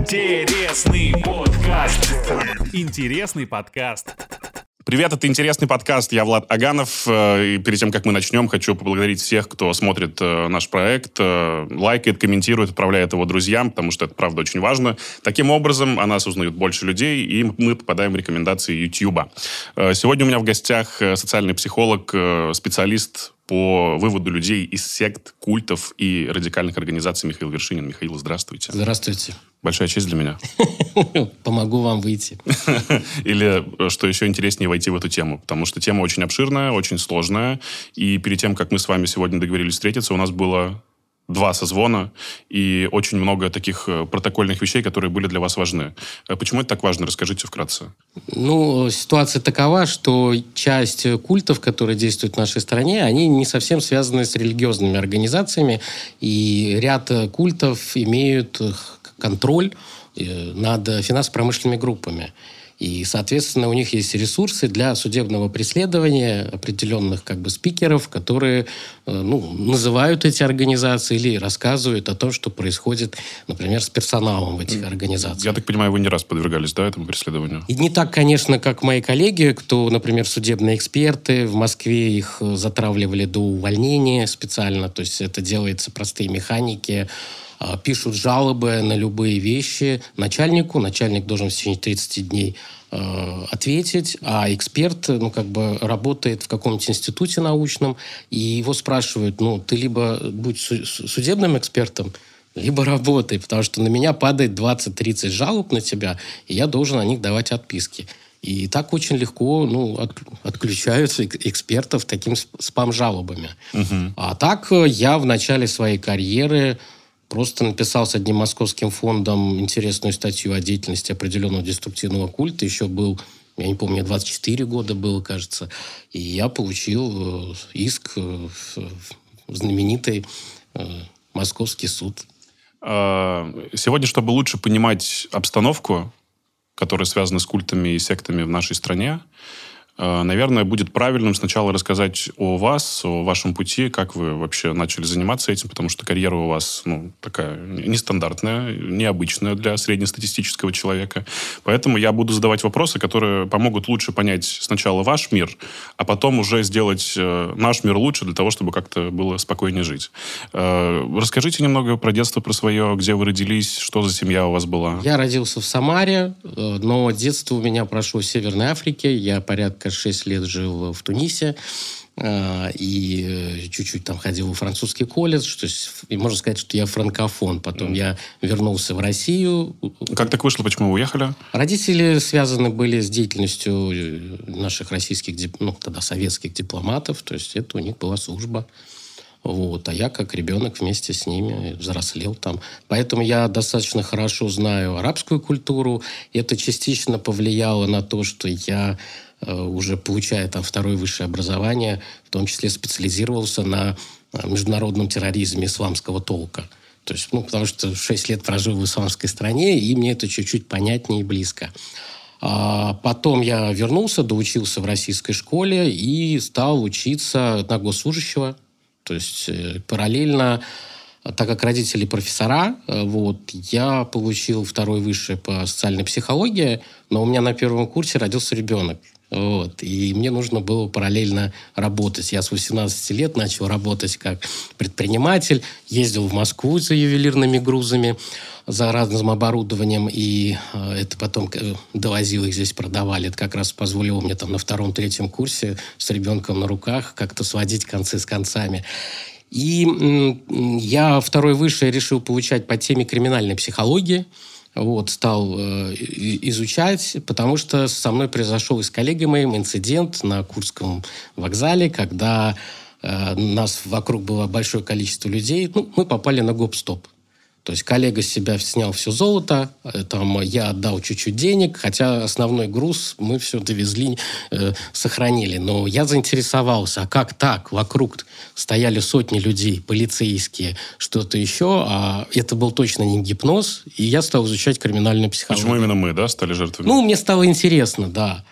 Интересный подкаст. Интересный подкаст. Привет, это интересный подкаст. Я Влад Аганов. Э, и перед тем, как мы начнем, хочу поблагодарить всех, кто смотрит э, наш проект, э, лайкает, комментирует, отправляет его друзьям, потому что это, правда, очень важно. Таким образом, о нас узнают больше людей, и мы попадаем в рекомендации YouTube. Сегодня у меня в гостях социальный психолог, специалист по выводу людей из сект, культов и радикальных организаций Михаил Вершинин. Михаил, здравствуйте. Здравствуйте. Большая честь для меня. Помогу вам выйти. Или, что еще интереснее, войти в эту тему. Потому что тема очень обширная, очень сложная. И перед тем, как мы с вами сегодня договорились встретиться, у нас было два созвона и очень много таких э, протокольных вещей, которые были для вас важны. Э, почему это так важно? Расскажите вкратце. Ну, ситуация такова, что часть культов, которые действуют в нашей стране, они не совсем связаны с религиозными организациями, и ряд культов имеют контроль э, над финансово-промышленными группами. И, соответственно, у них есть ресурсы для судебного преследования определенных как бы спикеров, которые э, ну, называют эти организации или рассказывают о том, что происходит, например, с персоналом в этих организациях. Я так понимаю, вы не раз подвергались да, этому преследованию? И не так, конечно, как мои коллеги, кто, например, судебные эксперты. В Москве их затравливали до увольнения специально. То есть это делается простые механики пишут жалобы на любые вещи начальнику. Начальник должен в течение 30 дней а, ответить, а эксперт, ну, как бы работает в каком-нибудь институте научном, и его спрашивают, ну, ты либо будь судебным экспертом, либо работай, потому что на меня падает 20-30 жалоб на тебя, и я должен на них давать отписки. И так очень легко ну, от, отключаются экспертов таким спам-жалобами. Угу. А так э, я в начале своей карьеры Просто написал с одним московским фондом интересную статью о деятельности определенного деструктивного культа. Еще был, я не помню, 24 года было, кажется. И я получил э, иск э, в знаменитый э, московский суд. А, сегодня, чтобы лучше понимать обстановку, которая связана с культами и сектами в нашей стране, наверное, будет правильным сначала рассказать о вас, о вашем пути, как вы вообще начали заниматься этим, потому что карьера у вас ну, такая нестандартная, необычная для среднестатистического человека. Поэтому я буду задавать вопросы, которые помогут лучше понять сначала ваш мир, а потом уже сделать э, наш мир лучше для того, чтобы как-то было спокойнее жить. Э, расскажите немного про детство, про свое, где вы родились, что за семья у вас была. Я родился в Самаре, но детство у меня прошло в Северной Африке. Я порядка 6 лет жил в Тунисе э, и э, чуть-чуть там ходил в французский колледж. То есть, и можно сказать, что я франкофон. Потом mm. я вернулся в Россию. Как так вышло? Почему вы уехали? Родители связаны были с деятельностью э, наших российских, ну, тогда советских дипломатов. То есть, это у них была служба. Вот. А я, как ребенок, вместе с ними взрослел там. Поэтому я достаточно хорошо знаю арабскую культуру. Это частично повлияло на то, что я уже получая там второе высшее образование, в том числе специализировался на э, международном терроризме исламского толка. То есть, ну, потому что 6 лет прожил в исламской стране, и мне это чуть-чуть понятнее и близко. А потом я вернулся, доучился в российской школе и стал учиться на госслужащего. То есть э, параллельно, так как родители профессора, вот, я получил второй высшее по социальной психологии, но у меня на первом курсе родился ребенок. Вот. И мне нужно было параллельно работать. Я с 18 лет начал работать как предприниматель, ездил в Москву за ювелирными грузами, за разным оборудованием, и э, это потом э, довозил их здесь, продавали. Это как раз позволило мне там на втором-третьем курсе с ребенком на руках как-то сводить концы с концами. И я второй высшее решил получать по теме криминальной психологии вот, стал э, изучать, потому что со мной произошел и с коллегой моим инцидент на Курском вокзале, когда э, нас вокруг было большое количество людей. Ну, мы попали на гоп-стоп. То есть коллега с себя снял все золото, э, там я отдал чуть-чуть денег, хотя основной груз мы все довезли, э, сохранили. Но я заинтересовался, а как так? Вокруг стояли сотни людей, полицейские, что-то еще, а это был точно не гипноз, и я стал изучать криминальную психологию. Почему именно мы, да, стали жертвами? Ну, мне стало интересно, да.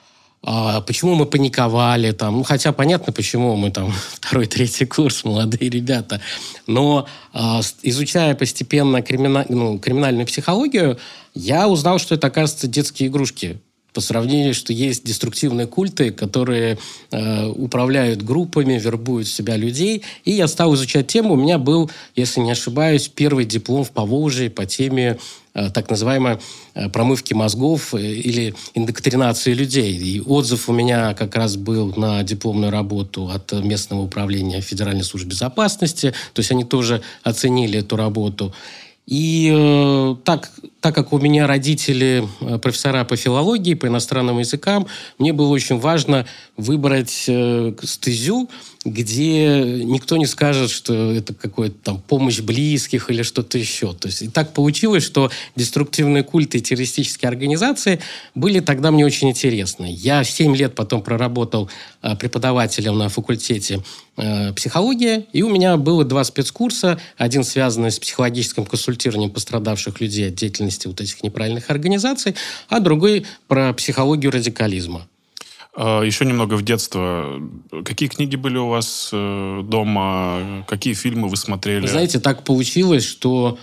А, почему мы паниковали там, ну, хотя понятно, почему мы там второй, третий курс, молодые ребята, но а, изучая постепенно кримина... ну, криминальную психологию, я узнал, что это, оказывается, детские игрушки по сравнению, что есть деструктивные культы, которые э, управляют группами, вербуют в себя людей. И я стал изучать тему. У меня был, если не ошибаюсь, первый диплом в Поволжье по теме э, так называемой э, промывки мозгов э, или индоктринации людей. И отзыв у меня как раз был на дипломную работу от местного управления Федеральной службы безопасности. То есть они тоже оценили эту работу. И э, так, так как у меня родители э, профессора по филологии, по иностранным языкам, мне было очень важно выбрать э, стезю, где никто не скажет, что это какая-то там помощь близких или что-то еще. То есть и так получилось, что деструктивные культы и террористические организации были тогда мне очень интересны. Я 7 лет потом проработал э, преподавателем на факультете э, психологии, и у меня было два спецкурса. Один связанный с психологическим консультированием пострадавших людей от деятельности вот этих неправильных организаций, а другой про психологию радикализма. А, Еще немного в детство. Какие книги были у вас э, дома? Какие фильмы вы смотрели? Знаете, так получилось, что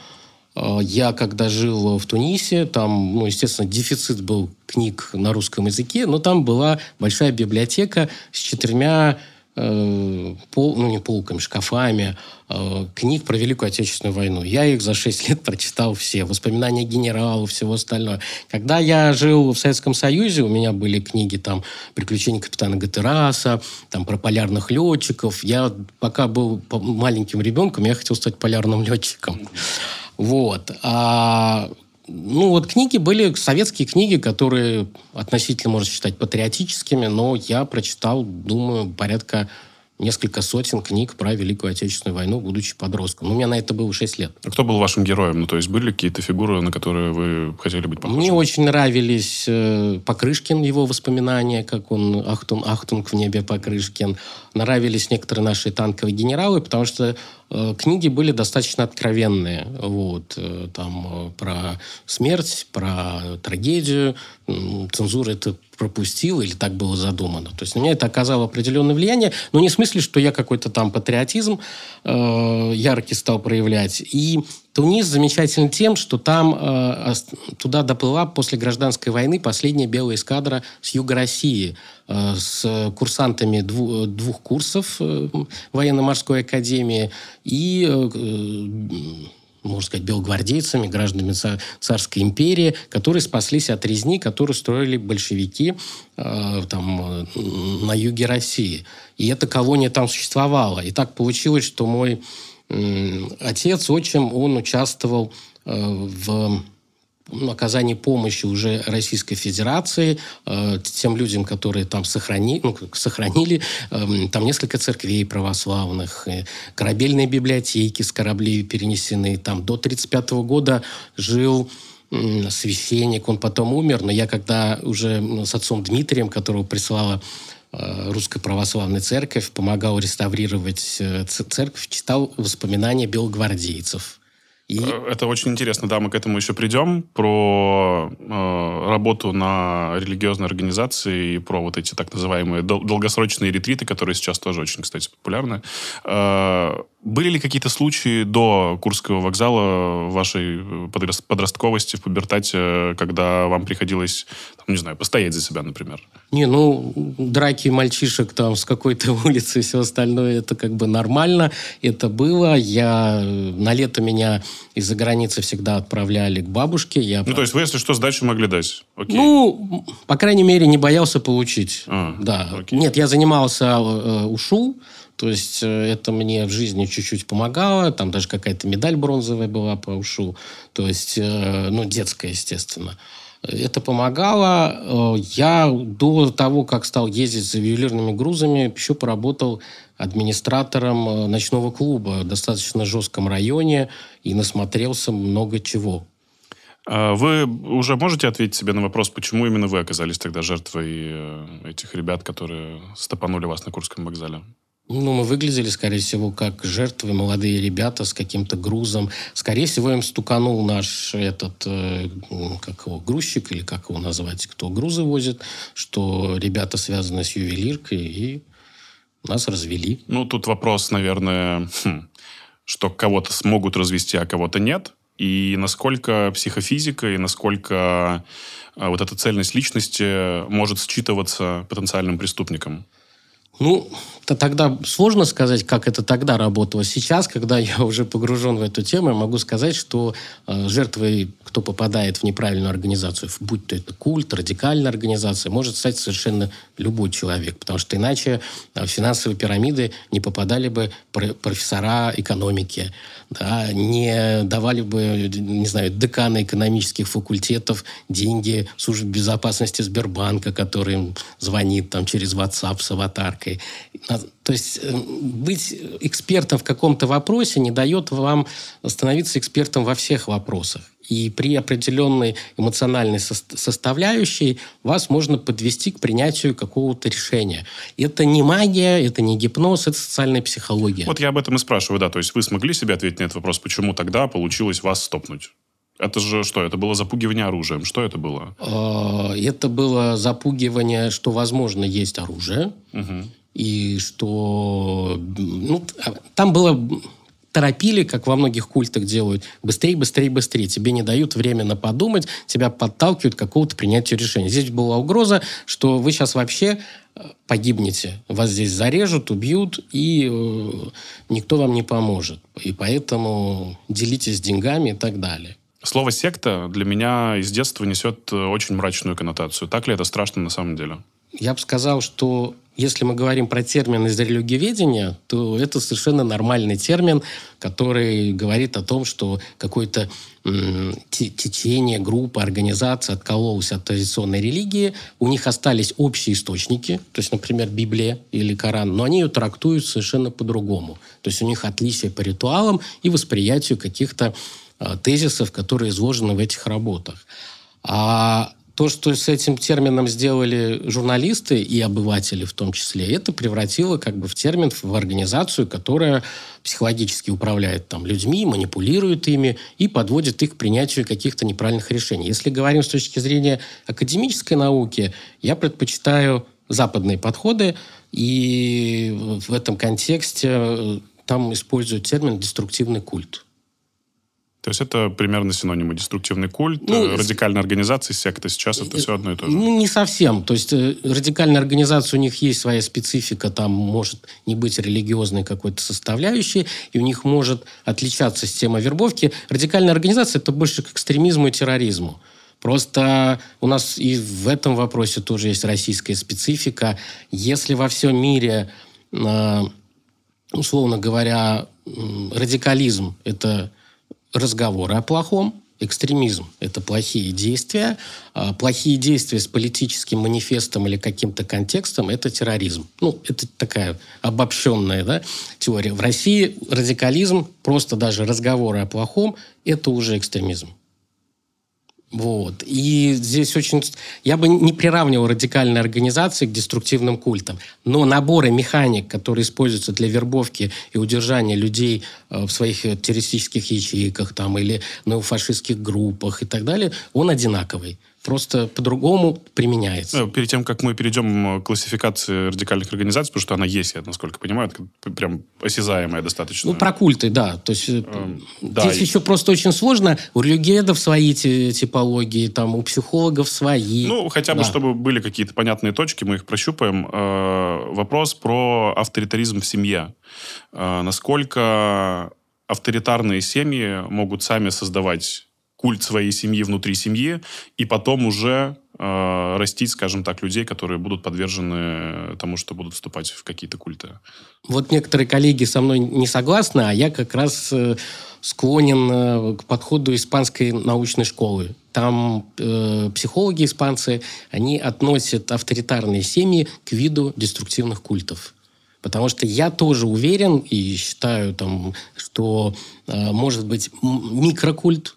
э, я, когда жил в Тунисе, там, ну, естественно, дефицит был книг на русском языке, но там была большая библиотека с четырьмя э, пол, ну не полками, шкафами э, книг про Великую Отечественную войну. Я их за 6 лет прочитал все. Воспоминания генералов, всего остального. Когда я жил в Советском Союзе, у меня были книги там «Приключения капитана Гатераса», там про полярных летчиков. Я пока был маленьким ребенком, я хотел стать полярным летчиком. Вот. А ну, вот книги были советские книги, которые относительно можно считать патриотическими, но я прочитал, думаю, порядка несколько сотен книг про Великую Отечественную войну, будучи подростком. Ну, у меня на это было 6 лет. А кто был вашим героем? Ну, то есть были какие-то фигуры, на которые вы хотели быть похожим? Мне очень нравились э, Покрышкин, его воспоминания, как он Achtung, Achtung в небе Покрышкин. Нравились некоторые наши танковые генералы, потому что э, книги были достаточно откровенные. Вот, э, там э, про смерть, про трагедию. Цензура это пропустил или так было задумано. То есть на меня это оказало определенное влияние, но не в смысле, что я какой-то там патриотизм э, яркий стал проявлять. И Тунис замечателен тем, что там э, туда доплыла после гражданской войны последняя белая эскадра с юга России э, с курсантами дву, двух курсов э, военно-морской академии и э, можно сказать, белогвардейцами, гражданами царской империи, которые спаслись от резни, которую строили большевики э, там, на юге России. И эта колония там существовала. И так получилось, что мой э, отец, отчим, он участвовал э, в ну, оказании помощи уже Российской Федерации э, тем людям, которые там сохрани, ну, сохранили. Э, там несколько церквей православных, э, корабельные библиотеки с кораблей перенесены. Там до 1935 года жил священник, он потом умер, но я когда уже с отцом Дмитрием, которого прислала э, Русская Православная Церковь, помогал реставрировать э, церковь, читал воспоминания белогвардейцев – и... Э, это очень интересно, да, мы к этому еще придем, про э, работу на религиозной организации и про вот эти так называемые дол- долгосрочные ретриты, которые сейчас тоже очень, кстати, популярны. Э, были ли какие-то случаи до Курского вокзала вашей э, подростковости, в пубертате, когда вам приходилось, не знаю, постоять за себя, например? Не, ну, драки мальчишек там с какой-то улицы и все остальное, это как бы нормально. Это было. Я... На лето меня из-за границы всегда отправляли к бабушке. Я... Ну, то есть вы, если что, сдачу могли дать? Окей. Ну, по крайней мере, не боялся получить. А, да. Окей. Нет, я занимался э, ушу, то есть э, это мне в жизни чуть-чуть помогало. Там даже какая-то медаль бронзовая была по ушу. То есть, э, ну, детская, естественно. Это помогало. Э, я до того, как стал ездить за ювелирными грузами, еще поработал администратором ночного клуба в достаточно жестком районе и насмотрелся много чего. А вы уже можете ответить себе на вопрос, почему именно вы оказались тогда жертвой этих ребят, которые стопанули вас на Курском вокзале? Ну, мы выглядели, скорее всего, как жертвы, молодые ребята с каким-то грузом. Скорее всего, им стуканул наш этот, э, как его, грузчик, или как его назвать, кто грузы возит, что ребята связаны с ювелиркой, и нас развели. Ну, тут вопрос, наверное, хм, что кого-то смогут развести, а кого-то нет. И насколько психофизика, и насколько э, вот эта цельность личности может считываться потенциальным преступником. Ну, то тогда сложно сказать, как это тогда работало. Сейчас, когда я уже погружен в эту тему, я могу сказать, что э, жертвой, кто попадает в неправильную организацию, будь то это культ, радикальная организация, может стать совершенно любой человек, потому что иначе э, в финансовые пирамиды не попадали бы профессора экономики, да, не давали бы, не знаю, деканы экономических факультетов деньги службе безопасности Сбербанка, который им звонит там через WhatsApp с аватаркой. То есть э, быть экспертом в каком-то вопросе не дает вам становиться экспертом во всех вопросах. И при определенной эмоциональной составляющей вас можно подвести к принятию какого-то решения. Это не магия, это не гипноз, это социальная психология. Вот я об этом и спрашиваю, да. То есть вы смогли себе ответить на этот вопрос, почему тогда получилось вас стопнуть? Это же что? Это было запугивание оружием. Что это было? А, это было запугивание, что, возможно, есть оружие. Угу. И что... Ну, там было торопили, как во многих культах делают, быстрее, быстрее, быстрее. Тебе не дают временно подумать, тебя подталкивают к какому-то принятию решения. Здесь была угроза, что вы сейчас вообще э, погибнете. Вас здесь зарежут, убьют, и э, никто вам не поможет. И поэтому делитесь деньгами и так далее. Слово «секта» для меня из детства несет э, очень мрачную коннотацию. Так ли это страшно на самом деле? Я бы сказал, что если мы говорим про термин из религиоведения, то это совершенно нормальный термин, который говорит о том, что какое-то течение, группа, организация откололась от традиционной религии, у них остались общие источники, то есть, например, Библия или Коран, но они ее трактуют совершенно по-другому. То есть у них отличие по ритуалам и восприятию каких-то тезисов, которые изложены в этих работах. А то, что с этим термином сделали журналисты и обыватели в том числе, это превратило как бы в термин в организацию, которая психологически управляет там, людьми, манипулирует ими и подводит их к принятию каких-то неправильных решений. Если говорим с точки зрения академической науки, я предпочитаю западные подходы, и в этом контексте э, там используют термин «деструктивный культ». То есть это примерно синонимы. Деструктивный культ, ну, э, радикальная организация, секта. Сейчас это все одно и то же. Ну, не совсем. То есть э, радикальная организация, у них есть своя специфика. Там может не быть религиозной какой-то составляющей, и у них может отличаться система вербовки. Радикальная организация – это больше к экстремизму и терроризму. Просто у нас и в этом вопросе тоже есть российская специфика. Если во всем мире, э, условно говоря, радикализм – это разговоры о плохом, экстремизм – это плохие действия. А плохие действия с политическим манифестом или каким-то контекстом – это терроризм. Ну, это такая обобщенная да, теория. В России радикализм, просто даже разговоры о плохом – это уже экстремизм. Вот. И здесь очень... Я бы не приравнивал радикальные организации к деструктивным культам. Но наборы механик, которые используются для вербовки и удержания людей э, в своих террористических ячейках там, или неофашистских группах и так далее, он одинаковый просто по-другому применяется. Ну, перед тем, как мы перейдем к классификации радикальных организаций, потому что она есть, я насколько понимаю, прям осязаемая достаточно. Ну, про культы, да. То есть эм, да. здесь еще просто очень сложно. У религиедов свои типологии, там, у психологов свои. Ну, хотя бы, да. чтобы были какие-то понятные точки, мы их прощупаем. Э, вопрос про авторитаризм в семье. Э, насколько авторитарные семьи могут сами создавать культ своей семьи внутри семьи, и потом уже э, растить, скажем так, людей, которые будут подвержены тому, что будут вступать в какие-то культы. Вот некоторые коллеги со мной не согласны, а я как раз э, склонен э, к подходу испанской научной школы. Там э, психологи испанцы, они относят авторитарные семьи к виду деструктивных культов. Потому что я тоже уверен и считаю, там, что э, может быть микрокульт,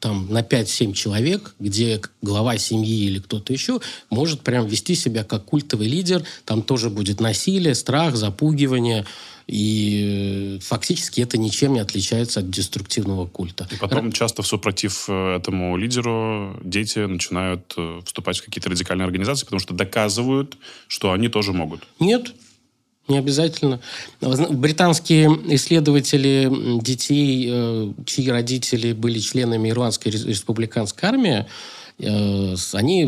там на 5-7 человек, где глава семьи или кто-то еще может прям вести себя как культовый лидер. Там тоже будет насилие, страх, запугивание. И э, фактически это ничем не отличается от деструктивного культа. И потом часто в супротив э, этому лидеру дети начинают э, вступать в какие-то радикальные организации, потому что доказывают, что они тоже могут. Нет, не обязательно. Британские исследователи детей, э, чьи родители были членами Ирландской республиканской армии, э, они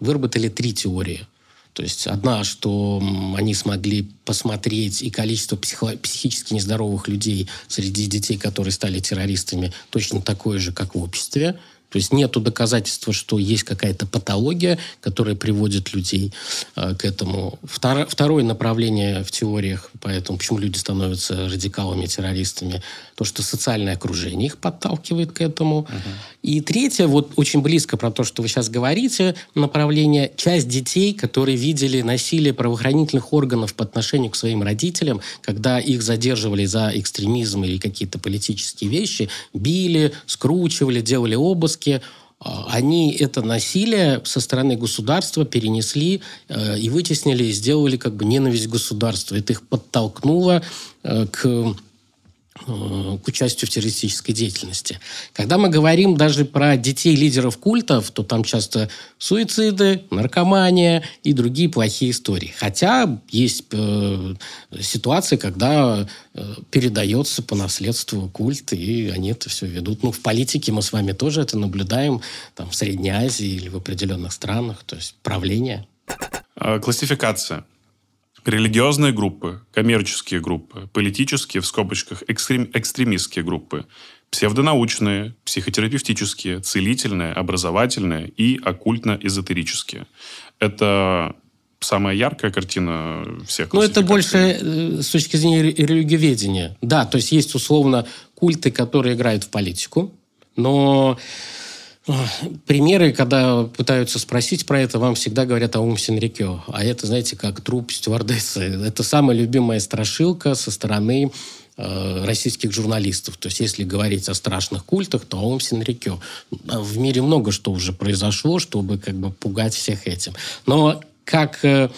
выработали три теории. То есть одна, что они смогли посмотреть и количество психо- психически нездоровых людей среди детей, которые стали террористами, точно такое же, как в обществе. То есть нет доказательства, что есть какая-то патология, которая приводит людей э, к этому. Втор, второе направление в теориях, поэтому почему люди становятся радикалами, террористами, то, что социальное окружение их подталкивает к этому. Угу. И третье, вот очень близко про то, что вы сейчас говорите, направление, часть детей, которые видели насилие правоохранительных органов по отношению к своим родителям, когда их задерживали за экстремизм или какие-то политические вещи, били, скручивали, делали обыски, а, они это насилие со стороны государства перенесли э, и вытеснили, и сделали как бы ненависть к государству. Это их подтолкнуло э, к к участию в террористической деятельности. Когда мы говорим даже про детей лидеров культов, то там часто суициды, наркомания и другие плохие истории. Хотя есть э, ситуации, когда э, передается по наследству культ, и они это все ведут. Ну, в политике мы с вами тоже это наблюдаем, там, в Средней Азии или в определенных странах, то есть правление. А, классификация. Религиозные группы, коммерческие группы, политические, в скобочках, экстрем, экстремистские группы, псевдонаучные, психотерапевтические, целительные, образовательные и оккультно-эзотерические. Это самая яркая картина всех Ну, это больше э, с точки зрения религиоведения. Да, то есть есть условно культы, которые играют в политику, но Примеры, когда пытаются спросить про это, вам всегда говорят о Ум Синрикё. А это, знаете, как труп стюардессы. Это самая любимая страшилка со стороны э, российских журналистов. То есть, если говорить о страшных культах, то Аум Синрикё. В мире много что уже произошло, чтобы как бы пугать всех этим. Но как э,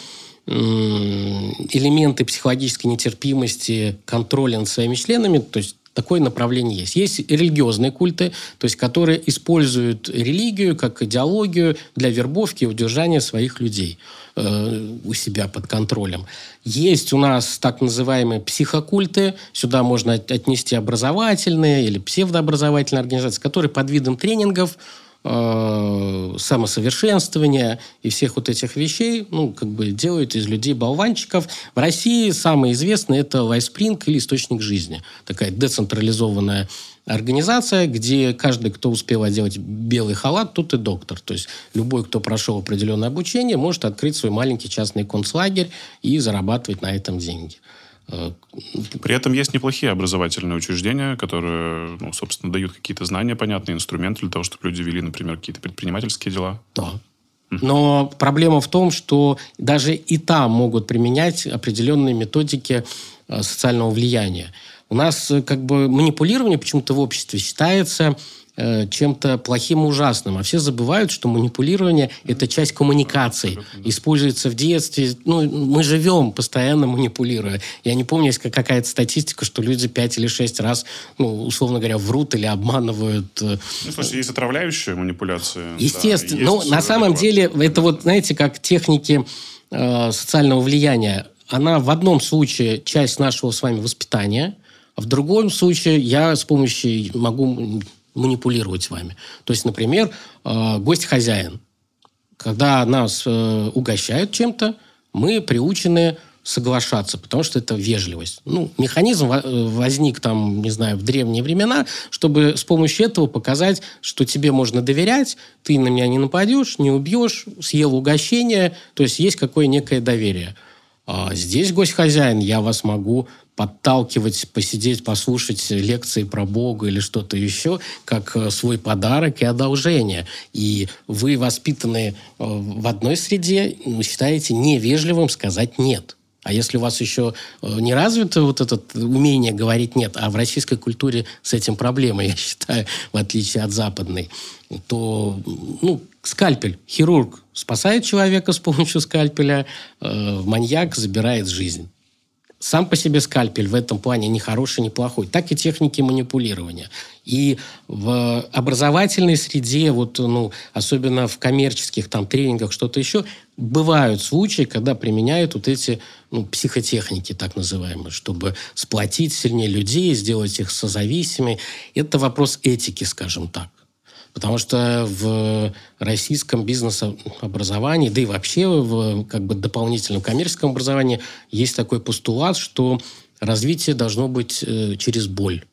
элементы психологической нетерпимости, контроля над своими членами, то есть такое направление есть. Есть религиозные культы, то есть которые используют религию как идеологию для вербовки и удержания своих людей э, у себя под контролем. Есть у нас так называемые психокульты, сюда можно отнести образовательные или псевдообразовательные организации, которые под видом тренингов э, самосовершенствования и всех вот этих вещей, ну, как бы делают из людей болванчиков. В России самый известный это Лайспринг или Источник жизни. Такая децентрализованная организация, где каждый, кто успел одеть белый халат, тот и доктор. То есть любой, кто прошел определенное обучение, может открыть свой маленький частный концлагерь и зарабатывать на этом деньги. При этом есть неплохие образовательные учреждения, которые, ну, собственно, дают какие-то знания, понятные инструменты для того, чтобы люди вели, например, какие-то предпринимательские дела. Да. Но проблема в том, что даже и там могут применять определенные методики э, социального влияния. У нас э, как бы манипулирование почему-то в обществе считается Э, чем-то плохим и ужасным. А все забывают, что манипулирование – это часть коммуникации. Используется в детстве. Ну, мы живем, постоянно манипулируя. Я не помню, есть какая-то статистика, что люди пять или шесть раз, ну, условно говоря, врут или обманывают. Э, ну, слушай, есть отравляющая манипуляция. Естественно. Да, Но на самом деле, это вот, знаете, как техники э, социального влияния. Она в одном случае часть нашего с вами воспитания, а в другом случае я с помощью могу манипулировать вами. То есть, например, э, гость-хозяин. Когда нас э, угощают чем-то, мы приучены соглашаться, потому что это вежливость. Ну, механизм возник там, не знаю, в древние времена, чтобы с помощью этого показать, что тебе можно доверять, ты на меня не нападешь, не убьешь, съел угощение, то есть есть какое некое доверие. А здесь гость-хозяин, я вас могу подталкивать, посидеть, послушать лекции про Бога или что-то еще, как э, свой подарок и одолжение. И вы, воспитанные э, в одной среде, считаете невежливым сказать «нет». А если у вас еще э, не развито вот это умение говорить «нет», а в российской культуре с этим проблема, я считаю, в отличие от западной, то ну, скальпель, хирург спасает человека с помощью скальпеля, маньяк забирает жизнь сам по себе скальпель в этом плане не хороший, не плохой. Так и техники манипулирования. И в образовательной среде, вот, ну, особенно в коммерческих там, тренингах, что-то еще, бывают случаи, когда применяют вот эти ну, психотехники, так называемые, чтобы сплотить сильнее людей, сделать их созависимыми. Это вопрос этики, скажем так. Потому что в российском бизнес-образовании, да и вообще в как бы дополнительном коммерческом образовании есть такой постулат, что развитие должно быть э, через боль,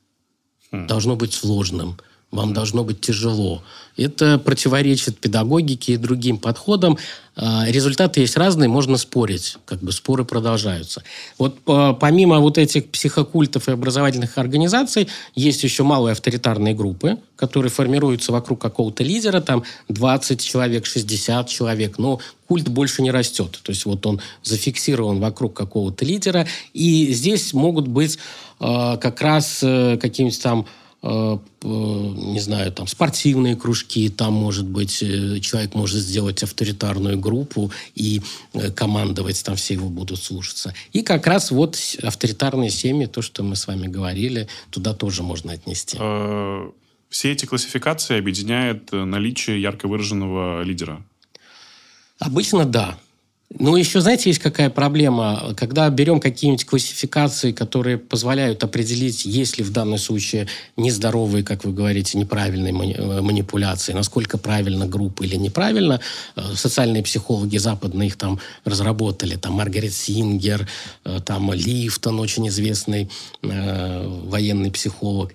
хм. должно быть сложным, вам должно быть тяжело. Это противоречит педагогике и другим подходам. А, результаты есть разные, можно спорить, как бы споры продолжаются. Вот а, помимо вот этих психокультов и образовательных организаций, есть еще малые авторитарные группы, которые формируются вокруг какого-то лидера, там 20 человек, 60 человек, но культ больше не растет. То есть вот он зафиксирован вокруг какого-то лидера, и здесь могут быть э, как раз э, какие-нибудь там не знаю, там спортивные кружки, там, может быть, э, человек может сделать авторитарную группу и э, командовать, там все его будут слушаться. И как раз вот авторитарные семьи, то, что мы с вами говорили, туда тоже можно отнести. Все эти классификации объединяет наличие ярко выраженного лидера. Обычно да. Ну, еще, знаете, есть какая проблема? Когда берем какие-нибудь классификации, которые позволяют определить, есть ли в данном случае нездоровые, как вы говорите, неправильные э, манипуляции, насколько правильно группа или неправильно, э, социальные психологи западные их там разработали, там Маргарет Сингер, э, там Лифтон, очень известный э, военный психолог,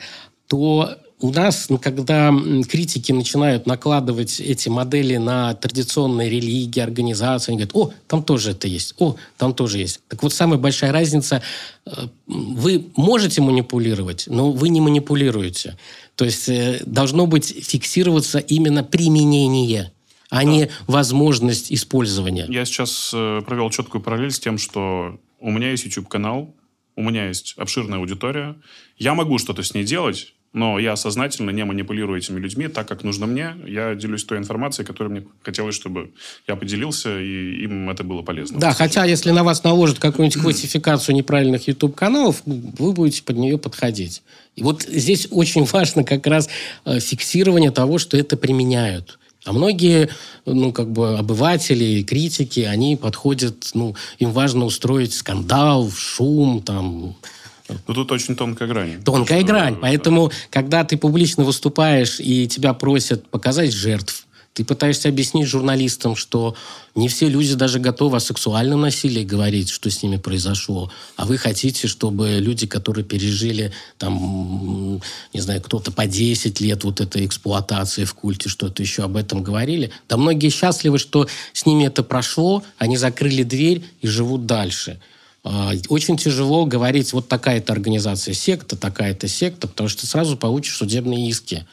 то у нас, ну, когда критики начинают накладывать эти модели на традиционные религии, организации, они говорят, о, там тоже это есть, о, там тоже есть. Так вот, самая большая разница, э, вы можете манипулировать, но вы не манипулируете. То есть э, должно быть фиксироваться именно применение а да. не возможность использования. Я сейчас э, провел четкую параллель с тем, что у меня есть YouTube-канал, у меня есть обширная аудитория, я могу что-то с ней делать, но я сознательно не манипулирую этими людьми так, как нужно мне. Я делюсь той информацией, которой мне хотелось, чтобы я поделился, и им это было полезно. Да, хотя если на вас наложат какую-нибудь классификацию неправильных YouTube-каналов, вы будете под нее подходить. И вот здесь очень важно как раз э, фиксирование того, что это применяют. А многие, ну, как бы обыватели, критики, они подходят, ну, им важно устроить скандал, шум, там, ну, тут очень тонкая грань. Тонкая что, грань. Поэтому, когда ты публично выступаешь и тебя просят показать жертв, ты пытаешься объяснить журналистам, что не все люди даже готовы о сексуальном насилии говорить, что с ними произошло. А вы хотите, чтобы люди, которые пережили, там, не знаю, кто-то по 10 лет вот этой эксплуатации в культе, что-то еще об этом говорили. Да многие счастливы, что с ними это прошло, они закрыли дверь и живут дальше. А, очень тяжело говорить, вот такая-то организация секта, такая-то секта, потому что сразу получишь судебные иски.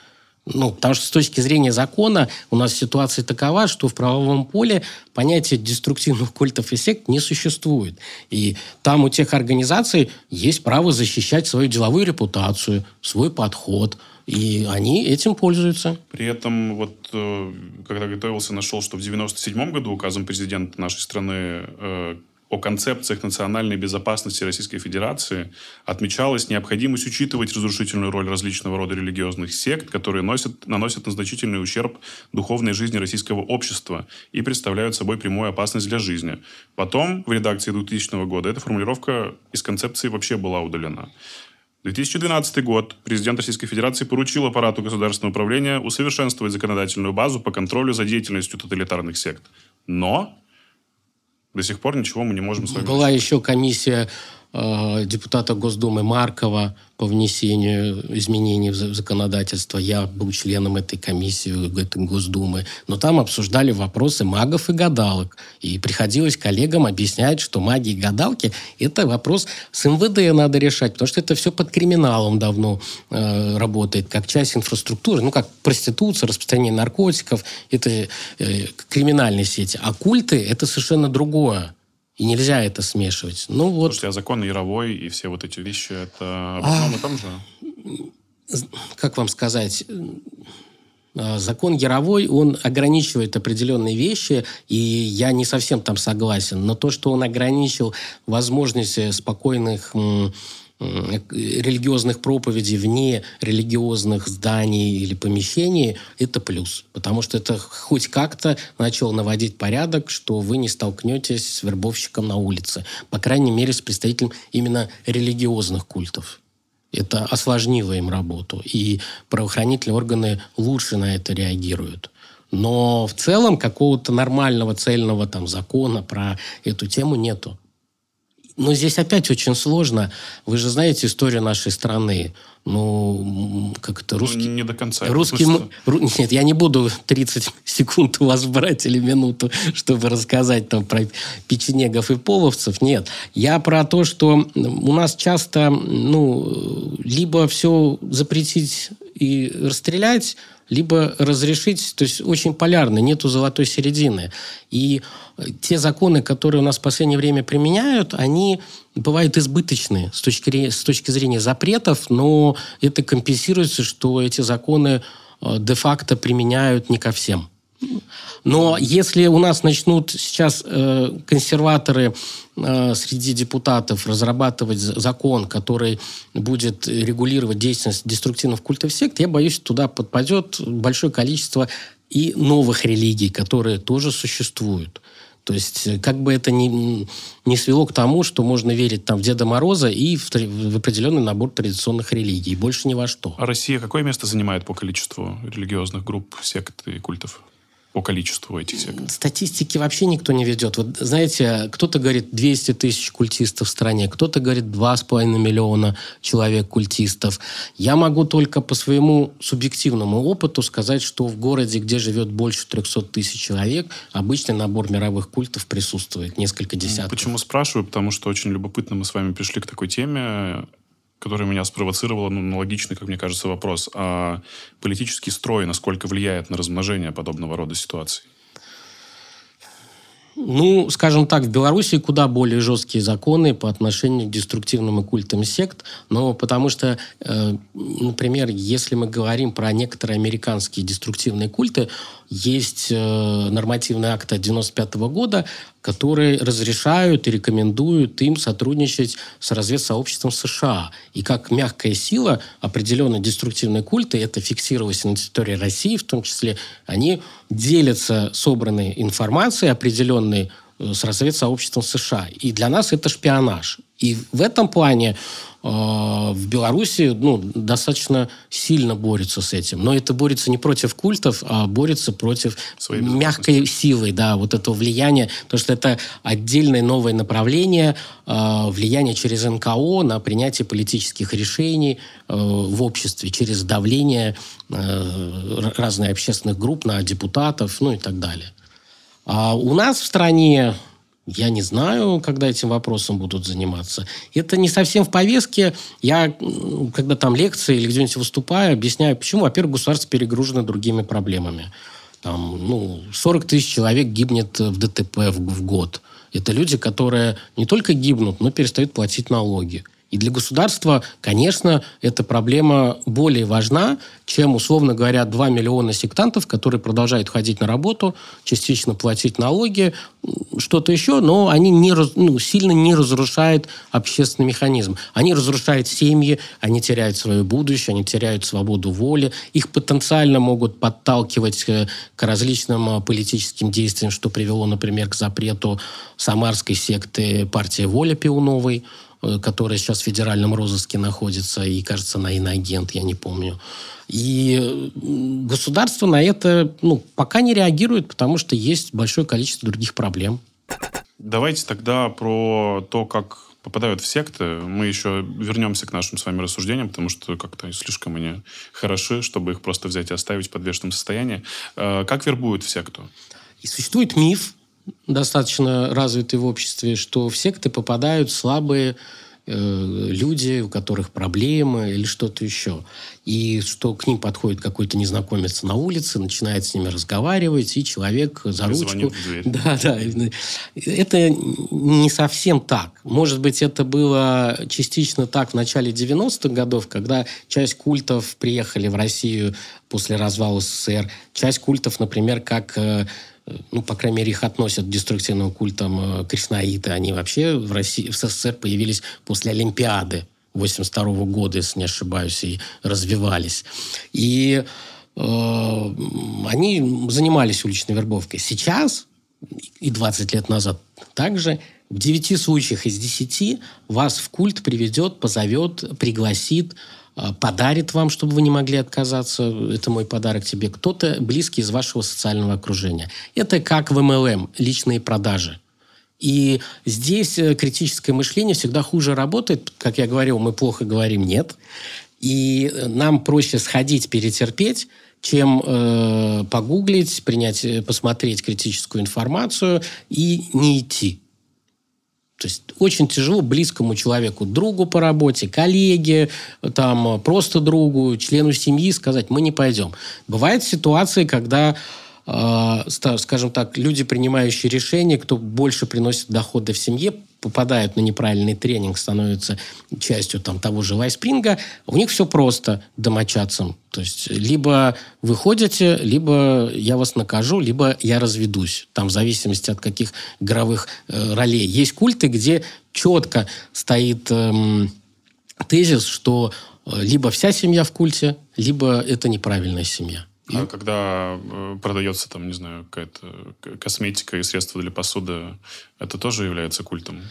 Ну, потому что с точки зрения закона у нас ситуация такова, что в правовом поле понятие деструктивных культов и сект не существует. И там у тех организаций есть право защищать свою деловую репутацию, свой подход, и они этим пользуются. При этом, вот, э, когда готовился, нашел, что в 97 году указом президента нашей страны э, о концепциях национальной безопасности Российской Федерации отмечалась необходимость учитывать разрушительную роль различного рода религиозных сект, которые носят, наносят значительный ущерб духовной жизни российского общества и представляют собой прямую опасность для жизни. Потом, в редакции 2000 года, эта формулировка из концепции вообще была удалена. 2012 год. Президент Российской Федерации поручил аппарату государственного управления усовершенствовать законодательную базу по контролю за деятельностью тоталитарных сект. Но до сих пор ничего мы не можем с вами... Была еще комиссия депутата Госдумы Маркова по внесению изменений в законодательство. Я был членом этой комиссии, этой Госдумы. Но там обсуждали вопросы магов и гадалок. И приходилось коллегам объяснять, что маги и гадалки – это вопрос с МВД надо решать, потому что это все под криминалом давно э, работает, как часть инфраструктуры, ну, как проституция, распространение наркотиков – это э, криминальные сети. А культы – это совершенно другое. И нельзя это смешивать. Ну вот. Слушайте, а закон Яровой и все вот эти вещи, это об одном и том же? Как вам сказать? А, закон Яровой, он ограничивает определенные вещи, и я не совсем там согласен. Но то, что он ограничил возможности спокойных религиозных проповедей вне религиозных зданий или помещений, это плюс. Потому что это хоть как-то начал наводить порядок, что вы не столкнетесь с вербовщиком на улице. По крайней мере, с представителем именно религиозных культов. Это осложнило им работу. И правоохранительные органы лучше на это реагируют. Но в целом какого-то нормального цельного там закона про эту тему нету. Но здесь опять очень сложно. Вы же знаете историю нашей страны. Ну, как это, русский... Ну, не до конца. Русский... Ру... Нет, я не буду 30 секунд у вас брать или минуту, чтобы рассказать там про печенегов и половцев. Нет. Я про то, что у нас часто, ну, либо все запретить и расстрелять, либо разрешить, то есть очень полярно, нету золотой середины. И те законы, которые у нас в последнее время применяют, они бывают избыточны с точки, с точки зрения запретов, но это компенсируется, что эти законы э, де-факто применяют не ко всем. Но если у нас начнут сейчас э, консерваторы э, среди депутатов разрабатывать закон, который будет регулировать деятельность деструктивных культов сект, я боюсь, туда подпадет большое количество и новых религий, которые тоже существуют. То есть, э, как бы это ни, не свело к тому, что можно верить там, в Деда Мороза и в, в определенный набор традиционных религий, больше ни во что. А Россия какое место занимает по количеству религиозных групп, сект и культов? По количеству этих сект? Статистики вообще никто не ведет. Вот знаете, кто-то говорит 200 тысяч культистов в стране, кто-то говорит 2,5 миллиона человек культистов. Я могу только по своему субъективному опыту сказать, что в городе, где живет больше 300 тысяч человек, обычный набор мировых культов присутствует, несколько десятков. Почему спрашиваю? Потому что очень любопытно мы с вами пришли к такой теме которая меня спровоцировала, ну, логичный, как мне кажется, вопрос. А политический строй насколько влияет на размножение подобного рода ситуаций? Ну, скажем так, в Беларуси куда более жесткие законы по отношению к деструктивным и культам сект, но потому что, э, например, если мы говорим про некоторые американские деструктивные культы, есть э, нормативный акт от 95 года, которые разрешают и рекомендуют им сотрудничать с разведсообществом США. И как мягкая сила определенные деструктивные культы, это фиксировалось на территории России в том числе, они делятся собранной информацией определенной э, с разведсообществом США. И для нас это шпионаж. И в этом плане в Беларуси ну, достаточно сильно борется с этим. Но это борется не против культов, а борется против мягкой силы, да, вот этого влияния, потому что это отдельное новое направление э, влияния через НКО на принятие политических решений э, в обществе, через давление э, разных общественных групп на депутатов, ну и так далее. А у нас в стране я не знаю, когда этим вопросом будут заниматься. Это не совсем в повестке. Я, когда там лекции или где-нибудь выступаю, объясняю, почему, во-первых, государство перегружено другими проблемами. Там, ну, 40 тысяч человек гибнет в ДТП в, в год. Это люди, которые не только гибнут, но перестают платить налоги. И для государства, конечно, эта проблема более важна, чем, условно говоря, 2 миллиона сектантов, которые продолжают ходить на работу, частично платить налоги, что-то еще, но они не, ну, сильно не разрушают общественный механизм. Они разрушают семьи, они теряют свое будущее, они теряют свободу воли, их потенциально могут подталкивать к, к различным а, политическим действиям, что привело, например, к запрету самарской секты партии «Воля» Пиуновой, Э, которая сейчас в федеральном розыске находится, и, кажется, на иноагент, я не помню. И государство на это ну, пока не реагирует, потому что есть большое количество других проблем. Давайте тогда про то, как попадают в секты. Мы еще вернемся к нашим с вами рассуждениям, потому что как-то слишком они хороши, чтобы их просто взять и оставить в подвешенном состоянии. Э, как вербуют в секту? И существует миф, достаточно развитый в обществе, что в секты попадают слабые э, люди, у которых проблемы или что-то еще. И что к ним подходит какой-то незнакомец на улице, начинает с ними разговаривать, и человек за ручку... Да, да. Это не совсем так. Может быть, это было частично так в начале 90-х годов, когда часть культов приехали в Россию после развала СССР. Часть культов, например, как э, ну, по крайней мере, их относят к деструктивным культам э, кришнаиты. Они вообще в России, в СССР появились после Олимпиады 82 года, если не ошибаюсь, и развивались. И э, они занимались уличной вербовкой. Сейчас и 20 лет назад также в 9 случаях из 10 вас в культ приведет, позовет, пригласит подарит вам, чтобы вы не могли отказаться. Это мой подарок тебе. Кто-то близкий из вашего социального окружения. Это как в MLM, личные продажи. И здесь э, критическое мышление всегда хуже работает. Как я говорил, мы плохо говорим «нет». И э, нам проще сходить, перетерпеть, чем э, погуглить, принять, э, посмотреть критическую информацию и не идти. То есть очень тяжело близкому человеку, другу по работе, коллеге, там, просто другу, члену семьи сказать, мы не пойдем. Бывают ситуации, когда э, скажем так, люди, принимающие решения, кто больше приносит дохода в семье, попадают на неправильный тренинг, становятся частью там, того же лайспринга, у них все просто домочадцам. То есть либо вы ходите, либо я вас накажу, либо я разведусь. Там в зависимости от каких игровых э, ролей. Есть культы, где четко стоит эм, тезис, что э, либо вся семья в культе, либо это неправильная семья. А и... когда э, продается, там, не знаю, какая-то косметика и средства для посуды, это тоже является культом?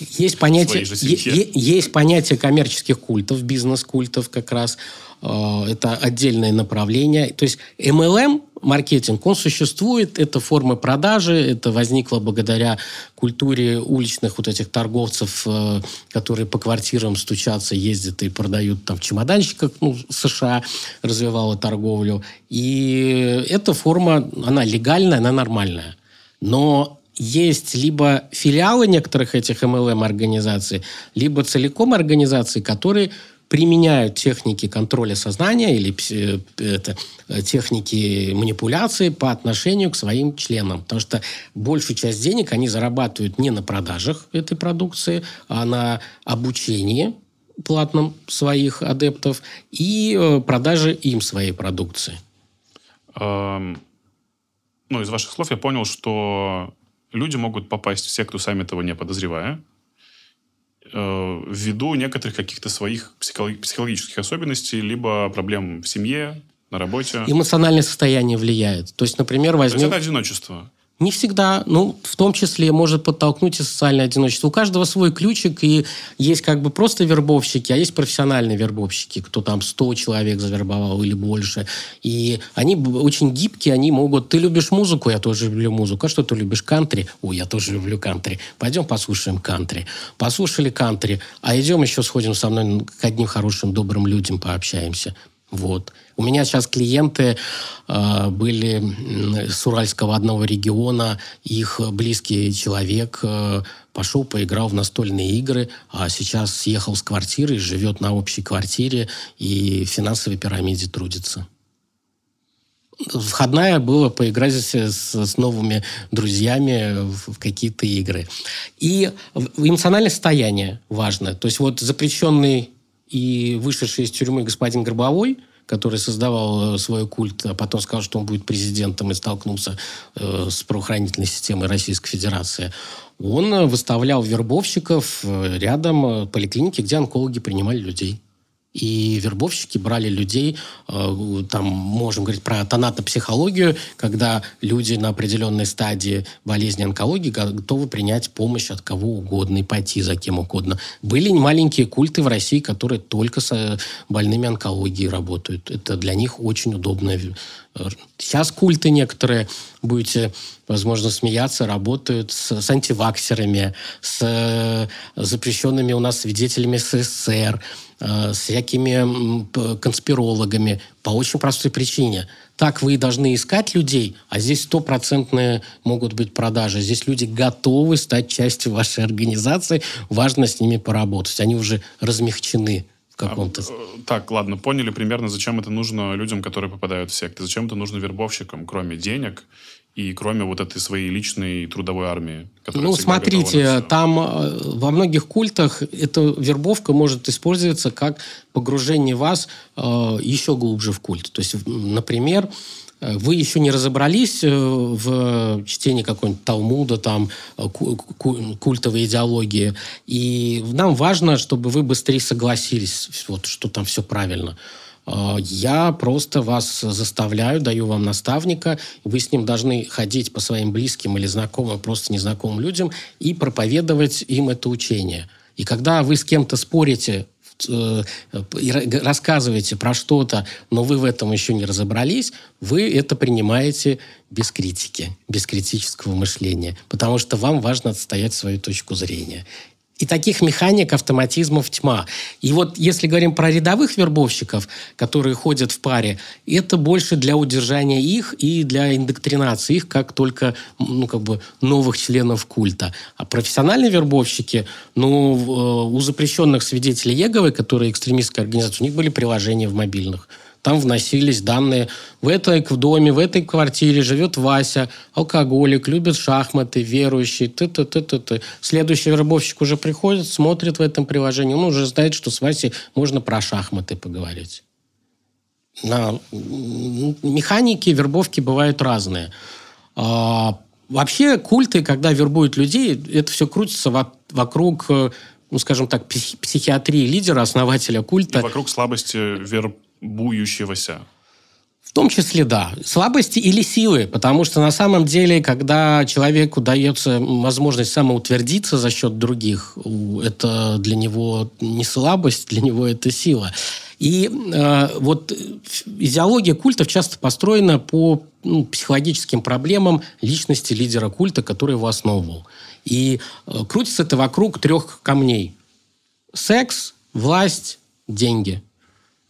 Есть понятие, есть понятие коммерческих культов, бизнес-культов как раз. Э, это отдельное направление. То есть MLM маркетинг, он существует, это форма продажи, это возникло благодаря культуре уличных вот этих торговцев, э, которые по квартирам стучатся, ездят и продают там в чемоданчиках, ну, США развивала торговлю. И эта форма, она легальная, она нормальная. Но есть либо филиалы некоторых этих MLM-организаций, либо целиком организации, которые применяют техники контроля сознания или э, это, э, техники манипуляции по отношению к своим членам. Потому что большую часть денег они зарабатывают не на продажах этой продукции, а на обучении платном своих адептов и э, продаже им своей продукции. Эм, ну, из ваших слов я понял, что люди могут попасть в секту, сами этого не подозревая, Э, ввиду некоторых каких-то своих психологических особенностей, либо проблем в семье, на работе. Эмоциональное состояние влияет. То есть, например, возьмем... То есть это одиночество? Не всегда, ну, в том числе может подтолкнуть и социальное одиночество. У каждого свой ключик, и есть как бы просто вербовщики, а есть профессиональные вербовщики, кто там 100 человек завербовал или больше. И они очень гибкие, они могут... Ты любишь музыку, я тоже люблю музыку. А что ты любишь? Кантри? Ой, я тоже люблю кантри. Пойдем послушаем кантри. Послушали кантри, а идем еще сходим со мной к одним хорошим, добрым людям пообщаемся. Вот. У меня сейчас клиенты э, были с Уральского одного региона, их близкий человек э, пошел, поиграл в настольные игры, а сейчас съехал с квартиры, живет на общей квартире и в финансовой пирамиде трудится. Входная была поиграть с, с новыми друзьями в, в какие-то игры. И эмоциональное состояние важно. То есть вот запрещенный и вышедший из тюрьмы господин Горбовой, который создавал э, свой культ, а потом сказал, что он будет президентом и столкнулся э, с правоохранительной системой Российской Федерации, он э, выставлял вербовщиков э, рядом поликлиники, где онкологи принимали людей. И вербовщики брали людей, э, там можем говорить про тонатопсихологию, когда люди на определенной стадии болезни онкологии готовы принять помощь от кого угодно и пойти за кем угодно. Были маленькие культы в России, которые только с больными онкологией работают. Это для них очень удобно. Сейчас культы некоторые, будете, возможно, смеяться, работают с, с антиваксерами, с запрещенными у нас свидетелями СССР, Э, с всякими конспирологами по очень простой причине. так вы должны искать людей, а здесь стопроцентные могут быть продажи. Здесь люди готовы стать частью вашей организации, важно с ними поработать. Они уже размягчены в каком-то... А, так, ладно, поняли примерно, зачем это нужно людям, которые попадают в секты. Зачем это нужно вербовщикам, кроме денег и кроме вот этой своей личной трудовой армии. Ну, смотрите, там э, во многих культах эта вербовка может использоваться как погружение вас э, еще глубже в культ. То есть, например, э, вы еще не разобрались э, в чтении какой-нибудь Талмуда, там, культовой идеологии, и нам важно, чтобы вы быстрее согласились, вот, что там все правильно. А, я просто вас заставляю, даю вам наставника, вы с ним должны ходить по своим близким или знакомым, просто незнакомым людям и проповедовать им это учение. И когда вы с кем-то спорите э, рассказываете про что-то, но вы в этом еще не разобрались, вы это принимаете без критики, без критического мышления, потому что вам важно отстоять свою точку зрения. И таких механик, автоматизмов тьма. И вот если говорим про рядовых вербовщиков, которые ходят в паре, это больше для удержания их и для индоктринации их, как только ну, как бы новых членов культа. А профессиональные вербовщики, ну, э, у запрещенных свидетелей Еговы, которые экстремистская организация, у них были приложения в мобильных – там вносились данные. В этой в доме, в этой квартире живет Вася, алкоголик, любит шахматы, верующий, ты ты ты ты ты Следующий вербовщик уже приходит, смотрит в этом приложении, он уже знает, что с Васей можно про шахматы поговорить. На механики вербовки бывают разные. А, вообще культы, когда вербуют людей, это все крутится вокруг ну, скажем так, психиатрии лидера, основателя культа. И вокруг слабости верб бующегося. В том числе, да. Слабости или силы, потому что на самом деле, когда человеку дается возможность самоутвердиться за счет других, это для него не слабость, для него это сила. И э, вот идеология культов часто построена по ну, психологическим проблемам личности лидера культа, который его основывал. И э, крутится это вокруг трех камней. Секс, власть, деньги –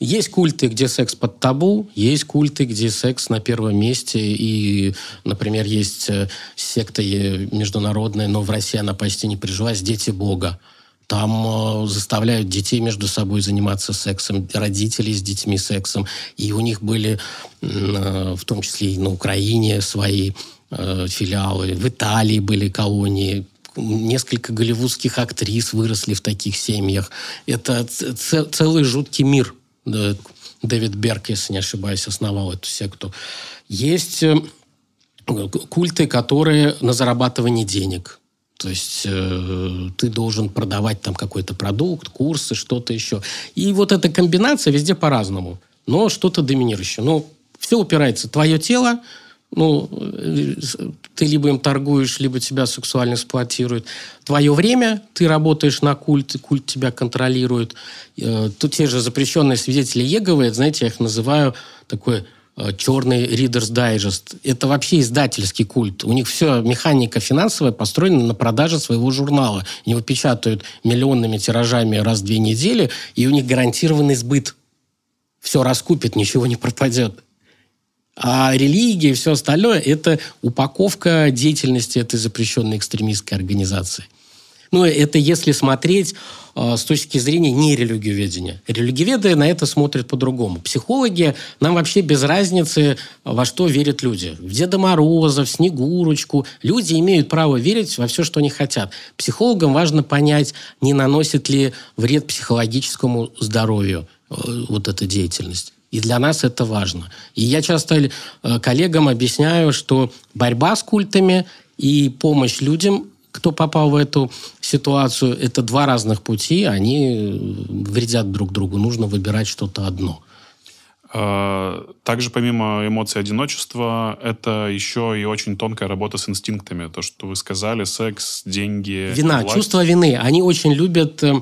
есть культы, где секс под табу, есть культы, где секс на первом месте. И, например, есть э, секта международная, но в России она почти не прижилась, «Дети Бога». Там э, заставляют детей между собой заниматься сексом, родителей с детьми сексом. И у них были, в том числе и на Украине, свои э, филиалы. В Италии были колонии. Несколько голливудских актрис выросли в таких семьях. Это целый жуткий мир – Дэвид Берг, если не ошибаюсь, основал эту секту. Есть э, культы, которые на зарабатывание денег. То есть э, ты должен продавать там какой-то продукт, курсы, что-то еще. И вот эта комбинация везде по-разному. Но что-то доминирующее. Ну, все упирается. Твое тело, ну, ты либо им торгуешь, либо тебя сексуально эксплуатируют. Твое время, ты работаешь на культ, культ тебя контролирует. Э, тут те же запрещенные свидетели Еговы, знаете, я их называю такой э, черный Reader's Digest. Это вообще издательский культ. У них все, механика финансовая построена на продаже своего журнала. Они его печатают миллионными тиражами раз в две недели, и у них гарантированный сбыт. Все раскупит, ничего не пропадет. А религия и все остальное – это упаковка деятельности этой запрещенной экстремистской организации. Ну, это если смотреть э, с точки зрения нерелигиоведения. Религиоведы на это смотрят по-другому. Психологи, нам вообще без разницы, во что верят люди. В Деда Мороза, в Снегурочку. Люди имеют право верить во все, что они хотят. Психологам важно понять, не наносит ли вред психологическому здоровью э, вот эта деятельность. И для нас это важно. И я часто э, коллегам объясняю, что борьба с культами и помощь людям, кто попал в эту ситуацию, это два разных пути, они э, вредят друг другу. Нужно выбирать что-то одно. А, также помимо эмоций одиночества, это еще и очень тонкая работа с инстинктами. То, что вы сказали, секс, деньги, Вина, власть. чувство вины. Они очень любят э,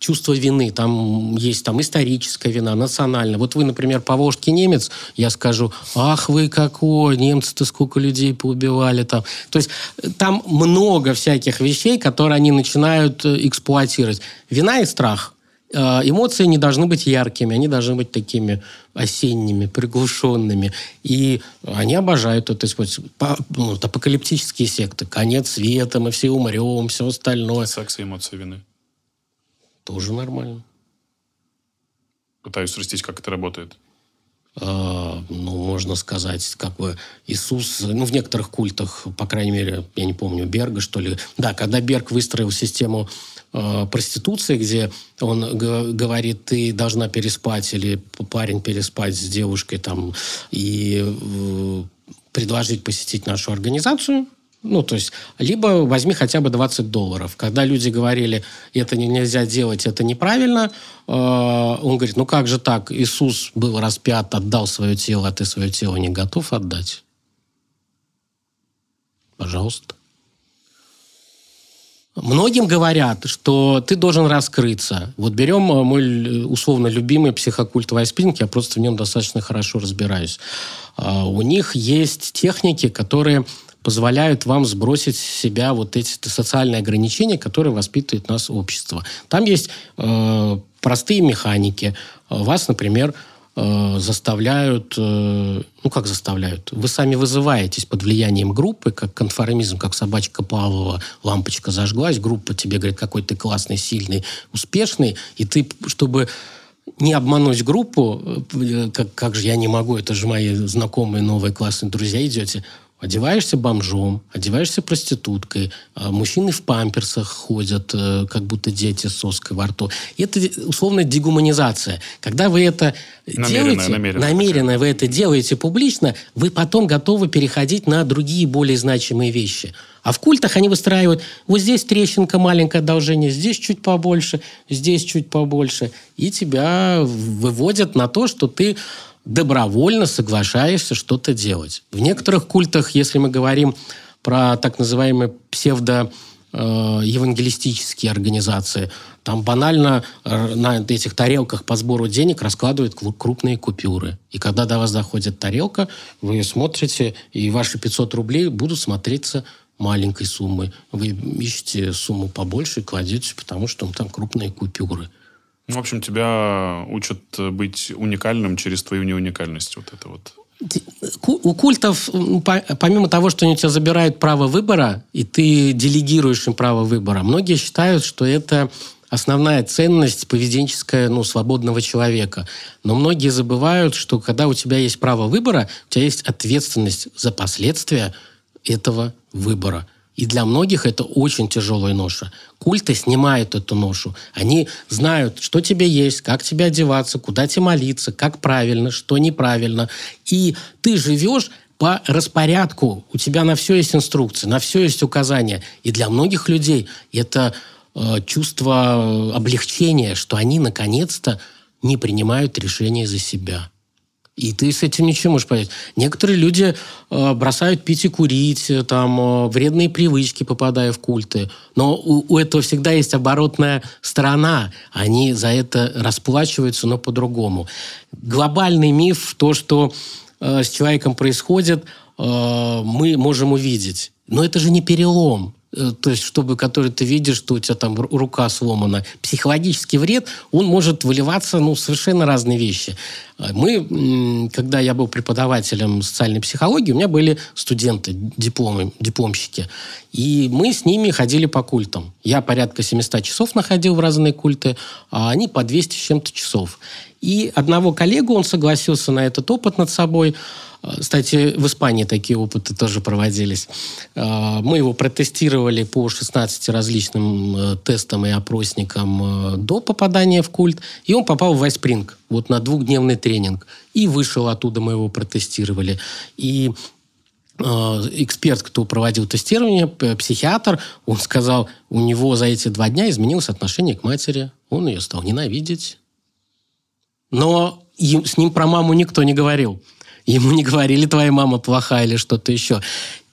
чувство вины. Там есть там историческая вина, национальная. Вот вы, например, поволжский немец, я скажу, ах вы какой, немцы-то сколько людей поубивали там. То есть э, там много всяких вещей, которые они начинают э, эксплуатировать. Вина и страх – Э, эмоции не должны быть яркими, они должны быть такими осенними, приглушенными. И они обожают это использовать. Ну, апокалиптические секты. Конец света, мы все умрем, все остальное. Секс и эмоции вины. Тоже нормально. Пытаюсь срастить, как это работает. А, ну, можно сказать, как бы Иисус, ну, в некоторых культах, по крайней мере, я не помню, Берга, что ли. Да, когда Берг выстроил систему э, проституции, где он говорит, ты должна переспать или парень переспать с девушкой там и э, предложить посетить нашу организацию, ну, то есть, либо возьми хотя бы 20 долларов. Когда люди говорили, это нельзя делать, это неправильно, э, он говорит, ну как же так, Иисус был распят, отдал свое тело, а ты свое тело не готов отдать? Пожалуйста. Многим говорят, что ты должен раскрыться. Вот берем э, мой условно любимый психокульт Вайспинг, я просто в нем достаточно хорошо разбираюсь. А, у них есть техники, которые позволяют вам сбросить с себя вот эти социальные ограничения, которые воспитывает нас общество. Там есть э, простые механики. Вас, например, э, заставляют, э, ну как заставляют, вы сами вызываетесь под влиянием группы, как конформизм, как собачка Павлова, лампочка зажглась, группа тебе говорит, какой ты классный, сильный, успешный, и ты, чтобы не обмануть группу, э, как, как же я не могу, это же мои знакомые, новые классные друзья, идете, Одеваешься бомжом, одеваешься проституткой, а мужчины в памперсах ходят, э, как будто дети с соской во рту. И это условно дегуманизация. Когда вы это намеренное, делаете, намеренно, намеренно вы это делаете публично, вы потом готовы переходить на другие более значимые вещи. А в культах они выстраивают, вот здесь трещинка, маленькое одолжение, здесь чуть побольше, здесь чуть побольше. И тебя выводят на то, что ты добровольно соглашаешься что-то делать. В некоторых культах, если мы говорим про так называемые псевдо э, евангелистические организации. Там банально э, на этих тарелках по сбору денег раскладывают крупные купюры. И когда до вас доходит тарелка, вы смотрите, и ваши 500 рублей будут смотреться маленькой суммой. Вы ищете сумму побольше и кладете, потому что там крупные купюры. В общем, тебя учат быть уникальным через твою неуникальность. Вот это вот. У культов, помимо того, что они у тебя забирают право выбора, и ты делегируешь им право выбора, многие считают, что это основная ценность поведенческая ну, свободного человека. Но многие забывают, что когда у тебя есть право выбора, у тебя есть ответственность за последствия этого выбора. И для многих это очень тяжелая ноша. Культы снимают эту ношу. Они знают, что тебе есть, как тебе одеваться, куда тебе молиться, как правильно, что неправильно. И ты живешь по распорядку. У тебя на все есть инструкции, на все есть указания. И для многих людей это э, чувство облегчения, что они наконец-то не принимают решения за себя. И ты с этим ничего можешь понять. Некоторые люди э, бросают пить и курить, э, там, э, вредные привычки, попадая в культы. Но у, у этого всегда есть оборотная сторона. Они за это расплачиваются, но по-другому. Глобальный миф, то, что э, с человеком происходит, э, мы можем увидеть. Но это же не перелом. Э, то есть, чтобы, который ты видишь, что у тебя там рука сломана. Психологический вред, он может выливаться, ну, совершенно разные вещи. Э, мы, когда я был преподавателем социальной психологии, у меня были студенты, дипломы, дипломщики. И мы с ними ходили по культам. Я порядка 700 часов находил в разные культы, а они по 200 с чем-то часов. И одного коллегу, он согласился на этот опыт над собой – кстати, в Испании такие опыты тоже проводились. А, мы его протестировали по 16 различным э, тестам и опросникам э, до попадания в культ, и он попал в Вайспринг, вот на двухдневный тренинг. И вышел оттуда, мы его протестировали. И э, эксперт, кто проводил тестирование, психиатр, он сказал, у него за эти два дня изменилось отношение к матери. Он ее стал ненавидеть. Но с ним про маму никто не говорил. Ему не говорили, твоя мама плохая или что-то еще.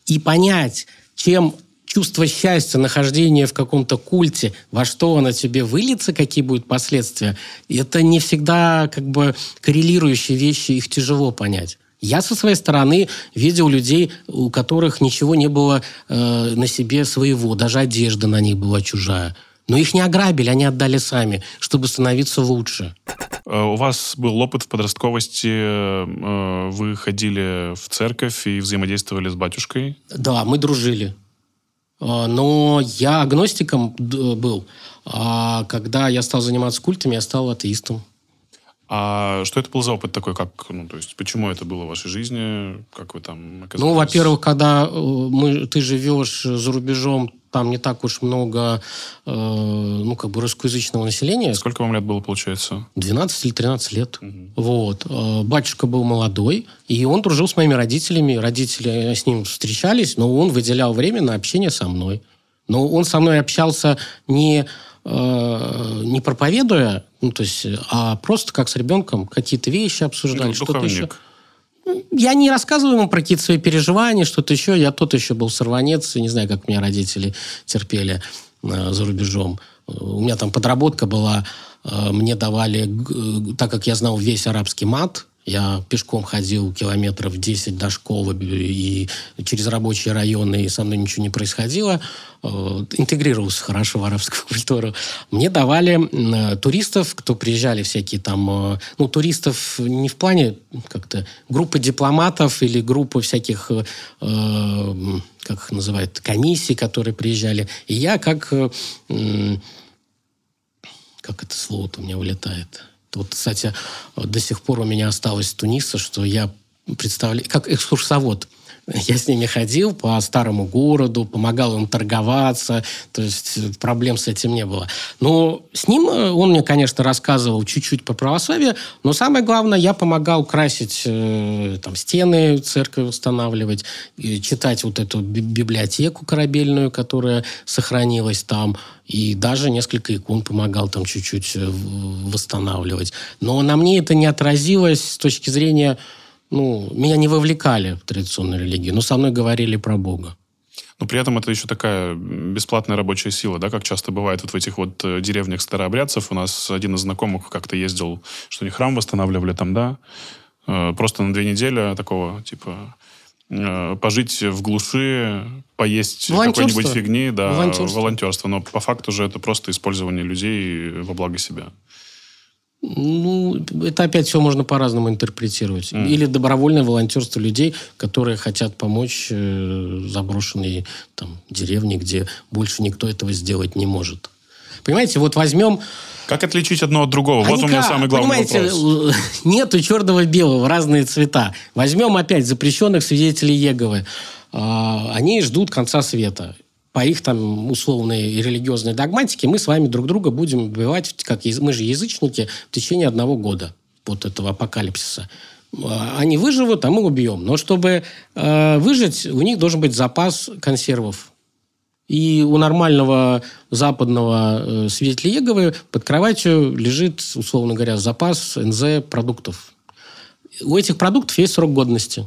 И понять, чем чувство счастья, нахождение в каком-то культе, во что оно тебе выльется, какие будут последствия, это не всегда как бы коррелирующие вещи, их тяжело понять. Я со своей стороны видел людей, у которых ничего не было э, на себе своего, даже одежда на них была чужая. Но их не ограбили, они отдали сами, чтобы становиться лучше. Э, у вас был опыт в подростковости, э, вы ходили в церковь и взаимодействовали с батюшкой? Да, мы дружили. Э, но я агностиком был. А когда я стал заниматься культами, я стал атеистом. А что это был за опыт такой, как, ну, то есть, почему это было в вашей жизни, как вы там оказались? Ну, во-первых, когда мы, ты живешь за рубежом, там не так уж много, э, ну, как бы русскоязычного населения. Сколько вам лет было, получается? 12 или 13 лет. Угу. Вот. Э, батюшка был молодой, и он дружил с моими родителями. Родители с ним встречались, но он выделял время на общение со мной. Но он со мной общался не, э, не проповедуя, ну, то есть, а просто как с ребенком какие-то вещи обсуждали, ну, что-то еще я не рассказываю ему про какие-то свои переживания, что-то еще. Я тот еще был сорванец, и не знаю, как меня родители терпели э, за рубежом. У меня там подработка была, э, мне давали, э, так как я знал весь арабский мат, я пешком ходил километров 10 до школы и через рабочие районы, и со мной ничего не происходило. Э, интегрировался хорошо в арабскую культуру. Мне давали туристов, кто приезжали всякие там... Э, ну, туристов не в плане как-то группы дипломатов или группы всяких, э, как их называют, комиссий, которые приезжали. И я как... как это слово-то у меня вылетает? Вот, кстати, до сих пор у меня осталось Туниса, что я представляю, как экскурсовод. Я с ними ходил по старому городу, помогал им торговаться, то есть проблем с этим не было. Но с ним э, он мне, конечно, рассказывал чуть-чуть по православию, но самое главное, я помогал красить э, там, стены церкви устанавливать, читать вот эту библиотеку корабельную, которая сохранилась там, и даже несколько икон помогал там чуть-чуть э, восстанавливать. Но на мне это не отразилось с точки зрения ну, меня не вовлекали в традиционную религию, но со мной говорили про Бога. Но при этом это еще такая бесплатная рабочая сила, да, как часто бывает вот в этих вот э, деревнях старообрядцев. У нас один из знакомых как-то ездил, что они храм восстанавливали там, да, э, просто на две недели такого, типа, э, пожить в глуши, поесть какой-нибудь фигни, да, волонтерство. волонтерство. Но по факту же это просто использование людей во благо себя. Ну, это опять все можно по-разному интерпретировать. Mm. Или добровольное волонтерство людей, которые хотят помочь э, заброшенной там, деревне, где больше никто этого сделать не может. Понимаете, вот возьмем... Как отличить одно от другого? А вот никак. у меня самый главный Понимаете, вопрос. Нету черного белого, разные цвета. Возьмем опять запрещенных свидетелей Еговы. А, они ждут конца света по их там условной религиозной догматике мы с вами друг друга будем убивать, как мы же язычники, в течение одного года вот этого апокалипсиса. А, они выживут, а мы убьем. Но чтобы э, выжить, у них должен быть запас консервов. И у нормального западного э, свидетеля Еговы под кроватью лежит, условно говоря, запас НЗ продуктов. У этих продуктов есть срок годности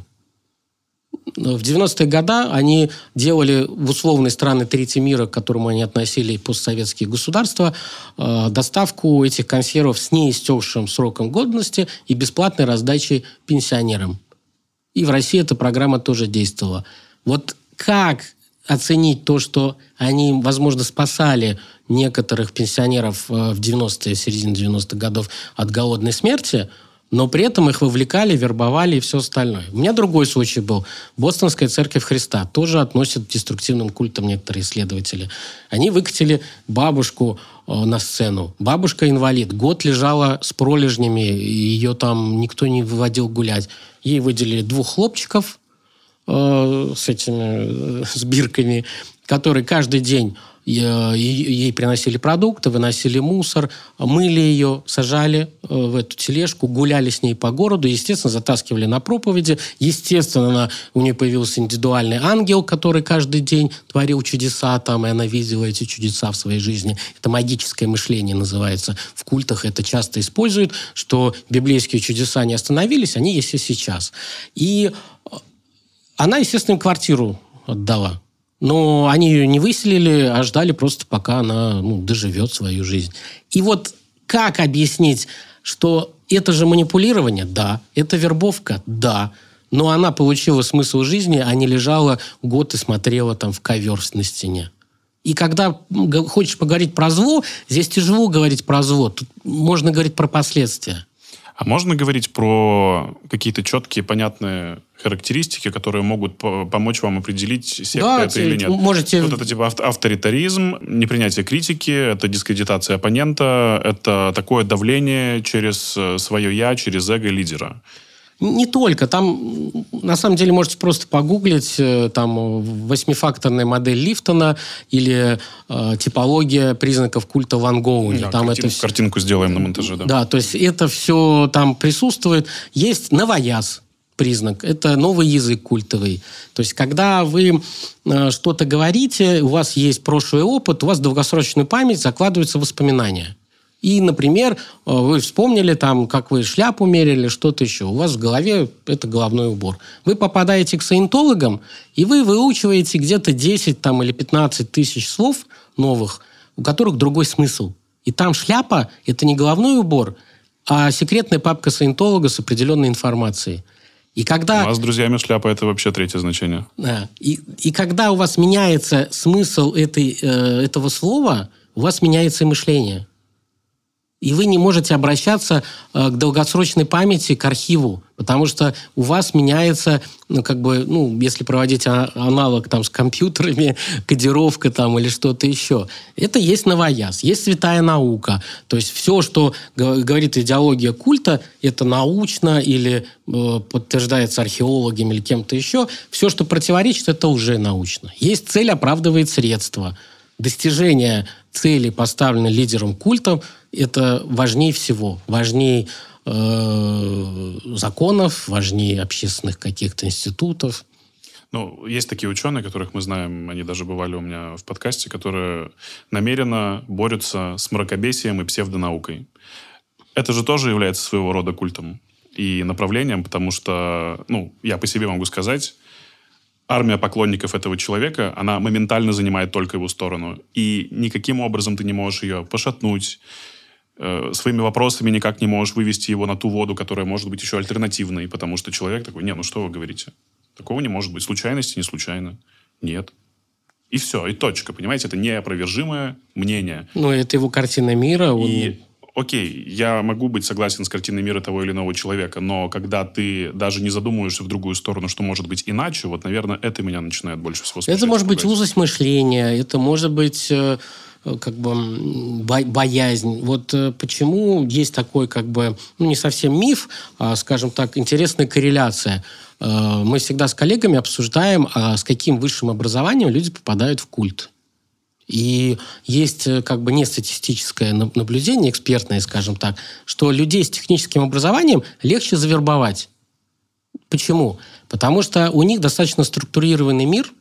в 90-е годы они делали в условные страны третьего мира, к которому они относили постсоветские государства, э, доставку этих консервов с неистекшим сроком годности и бесплатной раздачей пенсионерам. И в России эта программа тоже действовала. Вот как оценить то, что они, возможно, спасали некоторых пенсионеров э, в 90-е, середине 90-х годов от голодной смерти – но при этом их вовлекали, вербовали и все остальное. У меня другой случай был. Бостонская церковь Христа тоже относят к деструктивным культам некоторые исследователи. Они выкатили бабушку э, на сцену. Бабушка инвалид. Год лежала с пролежнями, ее там никто не выводил гулять. Ей выделили двух хлопчиков э, с этими э, с бирками, которые каждый день ей приносили продукты, выносили мусор, мыли ее, сажали э, в эту тележку, гуляли с ней по городу, естественно, затаскивали на проповеди. Естественно, она, у нее появился индивидуальный ангел, который каждый день творил чудеса там, и она видела эти чудеса в своей жизни. Это магическое мышление называется. В культах это часто используют, что библейские чудеса не остановились, они есть и сейчас. И э, она, естественно, квартиру отдала. Но они ее не выселили, а ждали просто, пока она ну, доживет свою жизнь. И вот как объяснить, что это же манипулирование? Да. Это вербовка? Да. Но она получила смысл жизни, а не лежала год и смотрела там в ковер на стене. И когда хочешь поговорить про зло, здесь тяжело говорить про зло. Тут можно говорить про последствия. А можно говорить про какие-то четкие, понятные характеристики, которые могут помочь вам определить, секта да, это или нет? Можете... Вот это типа авторитаризм, непринятие критики, это дискредитация оппонента, это такое давление через э, свое «я», через эго лидера. Не только. Там, на самом деле, можете просто погуглить э, там восьмифакторная модель Лифтона или э, типология признаков культа Ван Гоуни. Да, там картин, это все... Картинку сделаем на монтаже, да. Да, то есть это все там присутствует. Есть новояз признак. Это новый язык культовый. То есть, когда вы э, что-то говорите, у вас есть прошлый опыт, у вас в долгосрочную память закладываются воспоминания. И, например, э, вы вспомнили там, как вы шляпу мерили, что-то еще. У вас в голове это головной убор. Вы попадаете к саентологам, и вы выучиваете где-то 10 там, или 15 тысяч слов новых, у которых другой смысл. И там шляпа – это не головной убор, а секретная папка саентолога с определенной информацией. И когда... У вас с друзьями шляпа – это вообще третье значение. Да. И, и когда у вас меняется смысл этой, э, этого слова, у вас меняется и мышление. И вы не можете обращаться э, к долгосрочной памяти, к архиву, потому что у вас меняется, ну, как бы, ну, если проводить аналог там с компьютерами, кодировка там или что-то еще. Это есть новояз, есть святая наука. То есть все, что говорит идеология культа, это научно или э, подтверждается археологами или кем-то еще. Все, что противоречит, это уже научно. Есть цель, оправдывает средства. Достижение цели, поставленной лидером культа – это важнее всего. Важнее э, законов, важнее общественных каких-то институтов. Ну, есть такие ученые, которых мы знаем, они даже бывали у меня в подкасте, которые намеренно борются с мракобесием и псевдонаукой. Это же тоже является своего рода культом и направлением, потому что, ну, я по себе могу сказать, армия поклонников этого человека, она моментально занимает только его сторону. И никаким образом ты не можешь ее пошатнуть, э, своими вопросами никак не можешь вывести его на ту воду, которая может быть еще альтернативной, потому что человек такой, не, ну что вы говорите? Такого не может быть. Случайности не случайно. Нет. И все, и точка, понимаете? Это неопровержимое мнение. Ну, это его картина мира. Он... И окей, я могу быть согласен с картиной мира того или иного человека, но когда ты даже не задумываешься в другую сторону, что может быть иначе, вот, наверное, это меня начинает больше всего Это может быть узость мышления, это может быть э, как бы боязнь. Вот э, почему есть такой как бы, ну, не совсем миф, а, скажем так, интересная корреляция. Э, мы всегда с коллегами обсуждаем, а с каким высшим образованием люди попадают в культ. И есть э, как бы не статистическое наблюдение, экспертное, скажем так, что людей с техническим образованием легче завербовать. Почему? Потому что у них достаточно структурированный мир,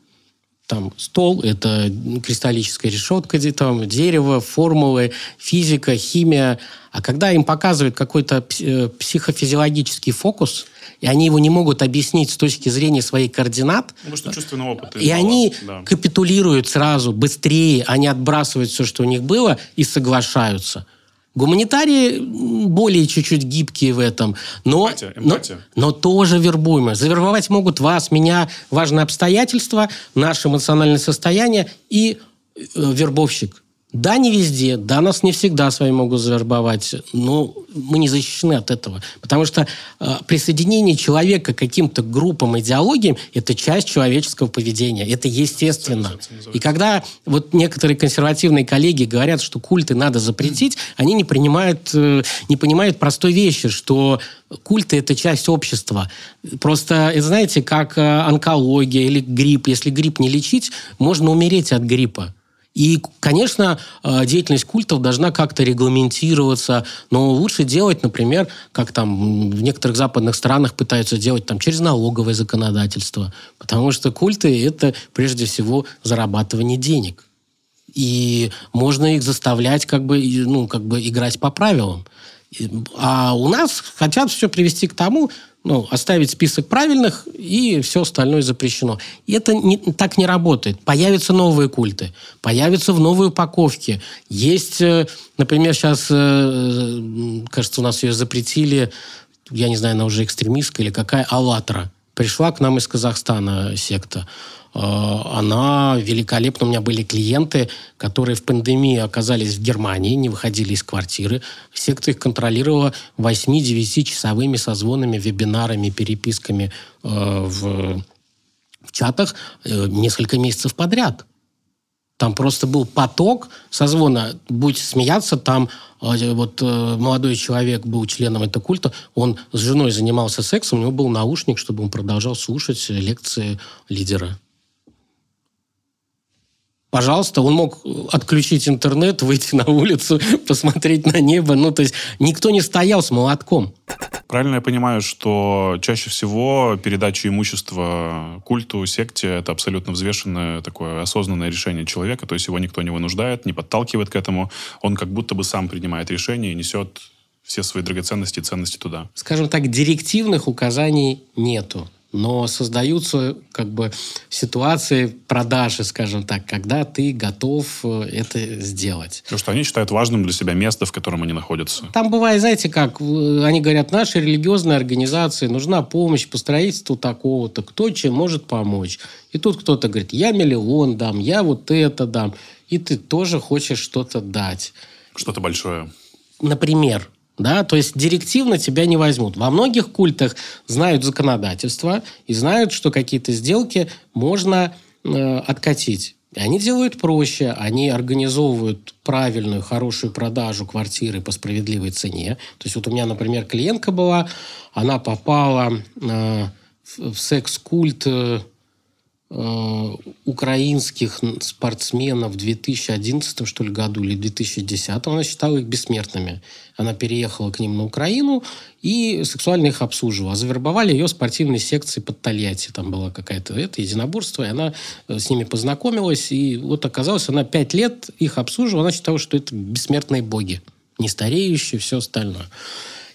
там стол, это кристаллическая решетка, там дерево, формулы, физика, химия. А когда им показывают какой-то э, психофизиологический фокус – и они его не могут объяснить с точки зрения своих координат. Потому что чувственный опыт. И они да. капитулируют сразу, быстрее, они отбрасывают все, что у них было, и соглашаются. Гуманитарии более чуть-чуть гибкие в этом, но, эмпатия, эмпатия. но, но тоже вербуемые. Завербовать могут вас, меня, важные обстоятельства, наше эмоциональное состояние и э, вербовщик. Да, не везде, да, нас не всегда с вами могут завербовать, но мы не защищены от этого. Потому что э, присоединение человека к каким-то группам, идеологиям – это часть человеческого поведения. Это естественно. И когда вот некоторые консервативные коллеги говорят, что культы надо запретить, они не, принимают, э, не понимают простой вещи, что культы – это часть общества. Просто, знаете, как э, онкология или грипп. Если грипп не лечить, можно умереть от гриппа. И, конечно, э, деятельность культов должна как-то регламентироваться, но лучше делать, например, как там в некоторых западных странах пытаются делать там через налоговое законодательство, потому что культы это прежде всего зарабатывание денег. И можно их заставлять как бы, ну, как бы играть по правилам. А у нас хотят все привести к тому, ну, оставить список правильных, и все остальное запрещено. И это не, так не работает. Появятся новые культы, появятся в новой упаковке. Есть, э, например, сейчас, э, кажется, у нас ее запретили, я не знаю, она уже экстремистская или какая, «АЛЛАТРА». Пришла к нам из Казахстана секта. А, она великолепна. У меня были клиенты, которые в пандемии оказались в Германии, не выходили из квартиры. Секта их контролировала 8-9 часовыми созвонами, вебинарами, переписками э, в, в чатах э, несколько месяцев подряд. Там просто был поток созвона. Будь смеяться, там э, вот молодой человек был членом этого культа, он с женой занимался сексом, у него был наушник, чтобы он продолжал слушать лекции лидера пожалуйста, он мог отключить интернет, выйти на улицу, посмотреть на небо. Ну, то есть никто не стоял с молотком. Правильно я понимаю, что чаще всего передача имущества культу, секте – это абсолютно взвешенное такое осознанное решение человека, то есть его никто не вынуждает, не подталкивает к этому, он как будто бы сам принимает решение и несет все свои драгоценности и ценности туда. Скажем так, директивных указаний нету но создаются как бы ситуации продажи, скажем так, когда ты готов э, это сделать. Потому что они считают важным для себя место, в котором они находятся. Там бывает, знаете, как, они говорят, нашей религиозной организации нужна помощь по строительству такого-то, кто чем может помочь. И тут кто-то говорит, я миллион дам, я вот это дам. И ты тоже хочешь что-то дать. Что-то большое. Например, да, то есть директивно тебя не возьмут. Во многих культах знают законодательство и знают, что какие-то сделки можно э, откатить. И они делают проще, они организовывают правильную, хорошую продажу квартиры по справедливой цене. То есть вот у меня, например, клиентка была, она попала э, в секс-культ э, украинских спортсменов в 2011 что ли, году или 2010 она считала их бессмертными. Она переехала к ним на Украину и сексуально их обслуживала. Завербовали ее спортивной секции под Тольятти. Там была какая-то это, единоборство, и она э, с ними познакомилась. И вот оказалось, она пять лет их обслуживала. Она считала, что это бессмертные боги. Не стареющие, все остальное.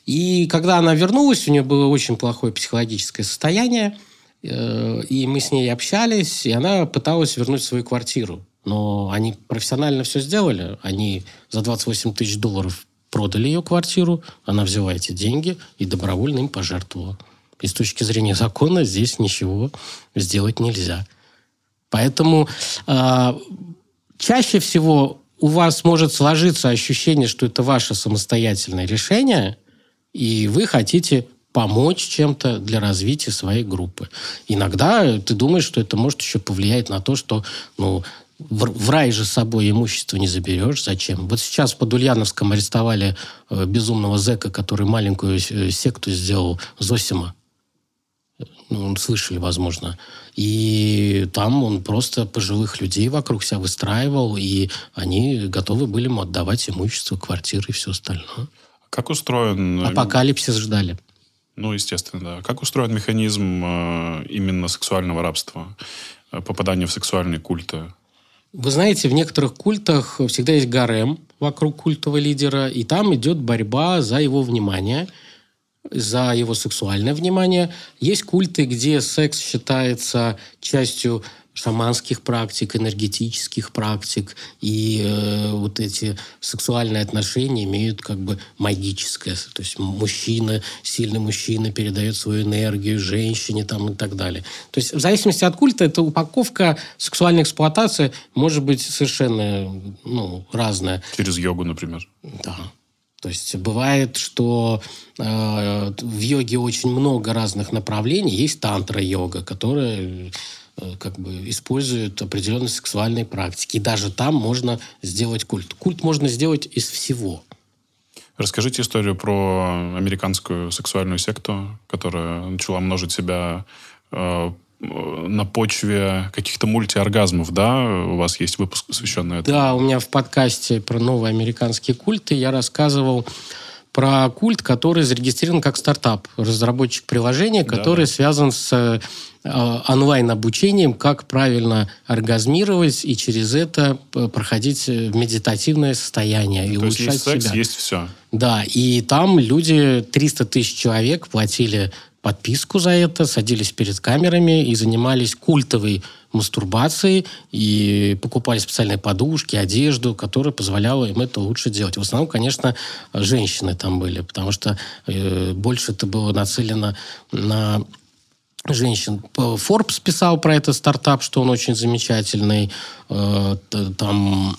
И когда она вернулась, у нее было очень плохое психологическое состояние – Э, и мы с ней общались, и она пыталась вернуть свою квартиру. Но они профессионально все сделали. Они за 28 тысяч долларов продали ее квартиру, она взяла эти деньги и добровольно им пожертвовала. И с точки зрения закона здесь ничего сделать нельзя. Поэтому э, чаще всего у вас может сложиться ощущение, что это ваше самостоятельное решение, и вы хотите помочь чем-то для развития своей группы. Иногда ты думаешь, что это может еще повлиять на то, что ну, в, рай же с собой имущество не заберешь. Зачем? Вот сейчас под Ульяновском арестовали э, безумного зэка, который маленькую э, секту сделал Зосима. Ну, слышали, возможно. И там он просто пожилых людей вокруг себя выстраивал, и они готовы были ему отдавать имущество, квартиры и все остальное. Как устроен... Э, Апокалипсис ждали. Ну, естественно, да. Как устроен механизм э, именно сексуального рабства, э, попадания в сексуальные культы? Вы знаете, в некоторых культах всегда есть гарем вокруг культового лидера, и там идет борьба за его внимание, за его сексуальное внимание. Есть культы, где секс считается частью шаманских практик, энергетических практик, и э, вот эти сексуальные отношения имеют как бы магическое. То есть мужчина, сильный мужчина передает свою энергию женщине там и так далее. То есть в зависимости от культа эта упаковка сексуальной эксплуатации может быть совершенно ну, разная. Через йогу, например. Да. То есть бывает, что э, в йоге очень много разных направлений. Есть тантра-йога, которая как бы используют определенные сексуальные практики. И даже там можно сделать культ. Культ можно сделать из всего. Расскажите историю про американскую сексуальную секту, которая начала множить себя э, на почве каких-то мультиоргазмов, да? У вас есть выпуск, посвященный этому? Да, у меня в подкасте про новые американские культы я рассказывал про культ, который зарегистрирован как стартап, разработчик приложения, который да, да. связан с Э, онлайн-обучением, как правильно оргазмировать и через это э, проходить э, медитативное состояние и То улучшать есть секс, есть все. Да, и там люди, 300 тысяч человек платили подписку за это, садились перед камерами и занимались культовой мастурбацией и покупали специальные подушки, одежду, которая позволяла им это лучше делать. В основном, конечно, женщины там были, потому что э, больше это было нацелено на женщин. Forbes писал про этот стартап, что он очень замечательный. Э, там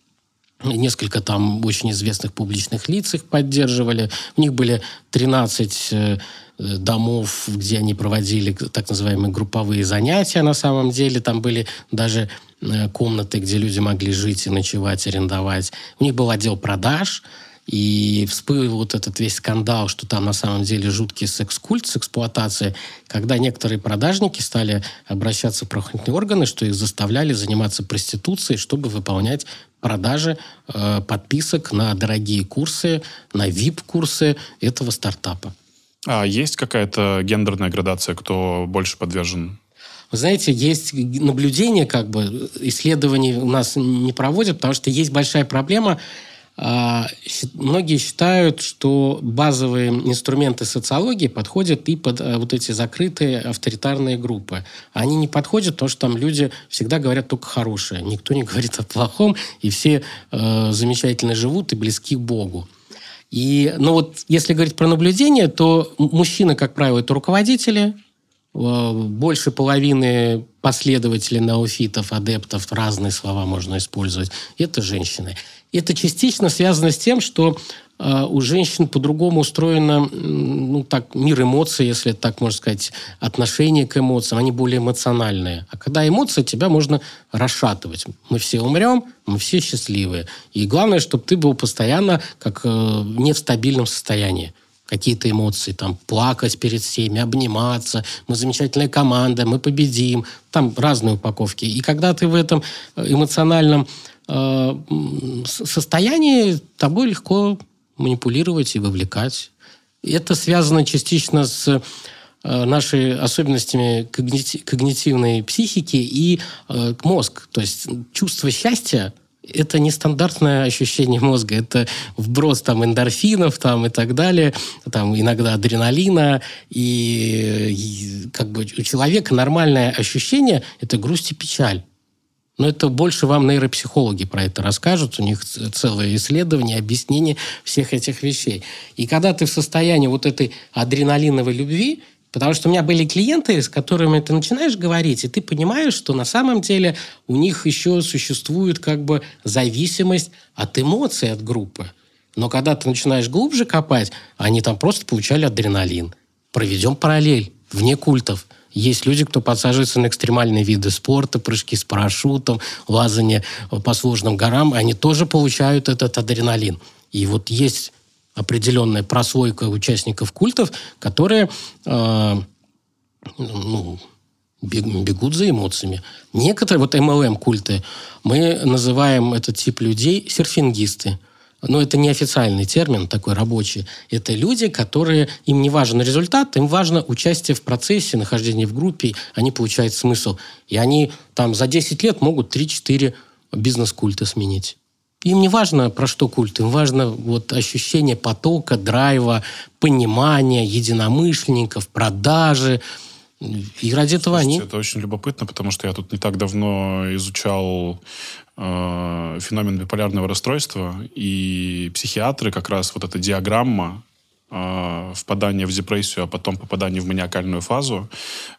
несколько там очень известных публичных лиц их поддерживали. У них были 13 э, домов, где они проводили так называемые групповые занятия на самом деле. Там были даже э, комнаты, где люди могли жить и ночевать, арендовать. У них был отдел продаж, и всплыл вот этот весь скандал, что там на самом деле жуткий секс-культ с эксплуатацией, когда некоторые продажники стали обращаться в правоохранительные органы, что их заставляли заниматься проституцией, чтобы выполнять продажи э, подписок на дорогие курсы, на VIP-курсы этого стартапа. А есть какая-то гендерная градация, кто больше подвержен вы знаете, есть наблюдение, как бы исследований у нас не проводят, потому что есть большая проблема многие считают, что базовые инструменты социологии подходят и под э, вот эти закрытые авторитарные группы. Они не подходят, потому что там люди всегда говорят только хорошее. Никто не говорит о плохом, и все э, замечательно живут и близки к Богу. И, ну вот, если говорить про наблюдение, то мужчины, как правило, это руководители, э, больше половины последователей науфитов, адептов, разные слова можно использовать, это женщины. Это частично связано с тем, что э, у женщин по-другому устроено ну, так, мир эмоций, если так можно сказать, отношение к эмоциям, они более эмоциональные. А когда эмоции, тебя можно расшатывать. Мы все умрем, мы все счастливые. И главное, чтобы ты был постоянно как э, не в стабильном состоянии какие-то эмоции, там, плакать перед всеми, обниматься, мы замечательная команда, мы победим, там разные упаковки. И когда ты в этом э, эмоциональном Э, состоянии тобой легко манипулировать и вовлекать. Это связано частично с э, нашими особенностями когнитивной психики и э, мозг. То есть чувство счастья это нестандартное ощущение мозга, это вброс там эндорфинов там и так далее, там иногда адреналина, и, и как бы у человека нормальное ощущение – это грусть и печаль. Но это больше вам нейропсихологи про это расскажут. У них целое исследование, объяснение всех этих вещей. И когда ты в состоянии вот этой адреналиновой любви, потому что у меня были клиенты, с которыми ты начинаешь говорить, и ты понимаешь, что на самом деле у них еще существует как бы зависимость от эмоций от группы. Но когда ты начинаешь глубже копать, они там просто получали адреналин. Проведем параллель вне культов – есть люди, кто подсаживается на экстремальные виды спорта, прыжки с парашютом, лазание по сложным горам, они тоже получают этот адреналин. И вот есть определенная прослойка участников культов, которые э, ну, бегут за эмоциями. Некоторые, вот MLM-культы, мы называем этот тип людей серфингисты – но это не официальный термин такой рабочий. Это люди, которые, им не важен результат, им важно участие в процессе, нахождение в группе, они получают смысл. И они там за 10 лет могут 3-4 бизнес-культа сменить. Им не важно, про что культ, им важно вот ощущение потока, драйва, понимания, единомышленников, продажи. И ради этого Слушайте, они... Это очень любопытно, потому что я тут не так давно изучал э, феномен биполярного расстройства, и психиатры как раз вот эта диаграмма э, впадания в депрессию, а потом попадания в маниакальную фазу,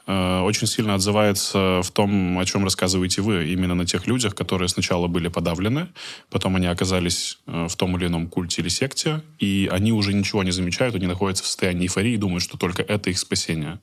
э, очень сильно отзывается в том, о чем рассказываете вы, именно на тех людях, которые сначала были подавлены, потом они оказались э, в том или ином культе или секте, и они уже ничего не замечают, они находятся в состоянии эйфории и думают, что только это их спасение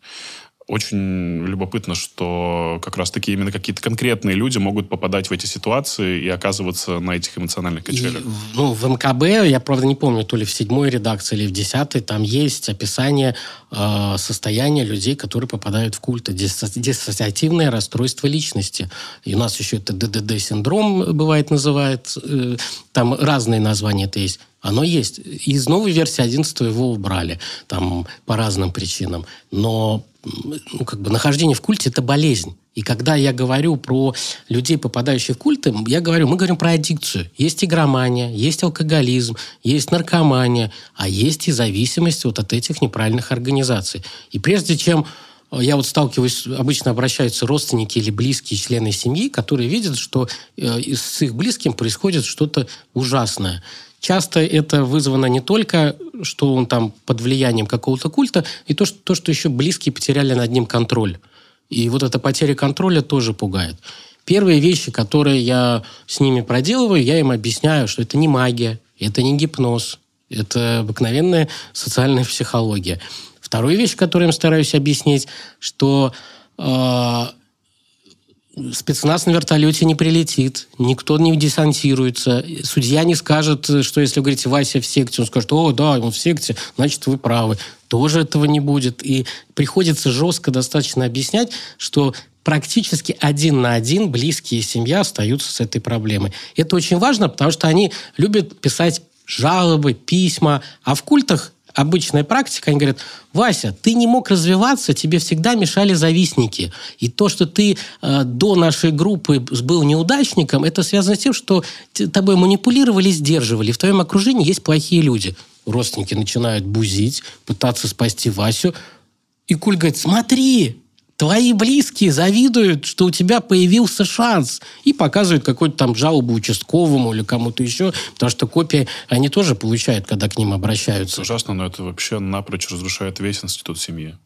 очень любопытно, что как раз-таки именно какие-то конкретные люди могут попадать в эти ситуации и оказываться на этих эмоциональных качелях. И, ну, в МКБ, я, правда, не помню, то ли в седьмой редакции или в десятой, там есть описание э, состояния людей, которые попадают в культы. Диссоциативное расстройство личности. И у нас еще это ДДД-синдром, бывает, называют. Э, там разные названия это есть. Оно есть. Из новой версии 11 его убрали. Там по разным причинам. Но ну, как бы нахождение в культе – это болезнь. И когда я говорю про людей, попадающих в культы, я говорю, мы говорим про аддикцию. Есть игромания, есть алкоголизм, есть наркомания, а есть и зависимость вот от этих неправильных организаций. И прежде чем э, я вот сталкиваюсь, обычно обращаются родственники или близкие члены семьи, которые видят, что э, с их близким происходит что-то ужасное. Часто это вызвано не только, что он там под влиянием какого-то культа, и то, что, то, что еще близкие потеряли над ним контроль. И вот эта потеря контроля тоже пугает. Первые вещи, которые я с ними проделываю, я им объясняю, что это не магия, это не гипноз, это обыкновенная социальная психология. Вторую вещь, которую я стараюсь объяснить, что э, спецназ на вертолете не прилетит, никто не десантируется, судья не скажет, что если вы говорите «Вася в секте», он скажет «О, да, он в секте, значит, вы правы». Тоже этого не будет. И приходится жестко достаточно объяснять, что практически один на один близкие семья остаются с этой проблемой. Это очень важно, потому что они любят писать жалобы, письма, а в культах обычная практика, они говорят, Вася, ты не мог развиваться, тебе всегда мешали завистники. И то, что ты э, до нашей группы был неудачником, это связано с тем, что тобой манипулировали, сдерживали. В твоем окружении есть плохие люди. Родственники начинают бузить, пытаться спасти Васю. И Куль говорит, смотри, твои близкие завидуют, что у тебя появился шанс. И показывают какую-то там жалобу участковому или кому-то еще, потому что копии они тоже получают, когда к ним обращаются. Это ужасно, но это вообще напрочь разрушает весь институт семьи.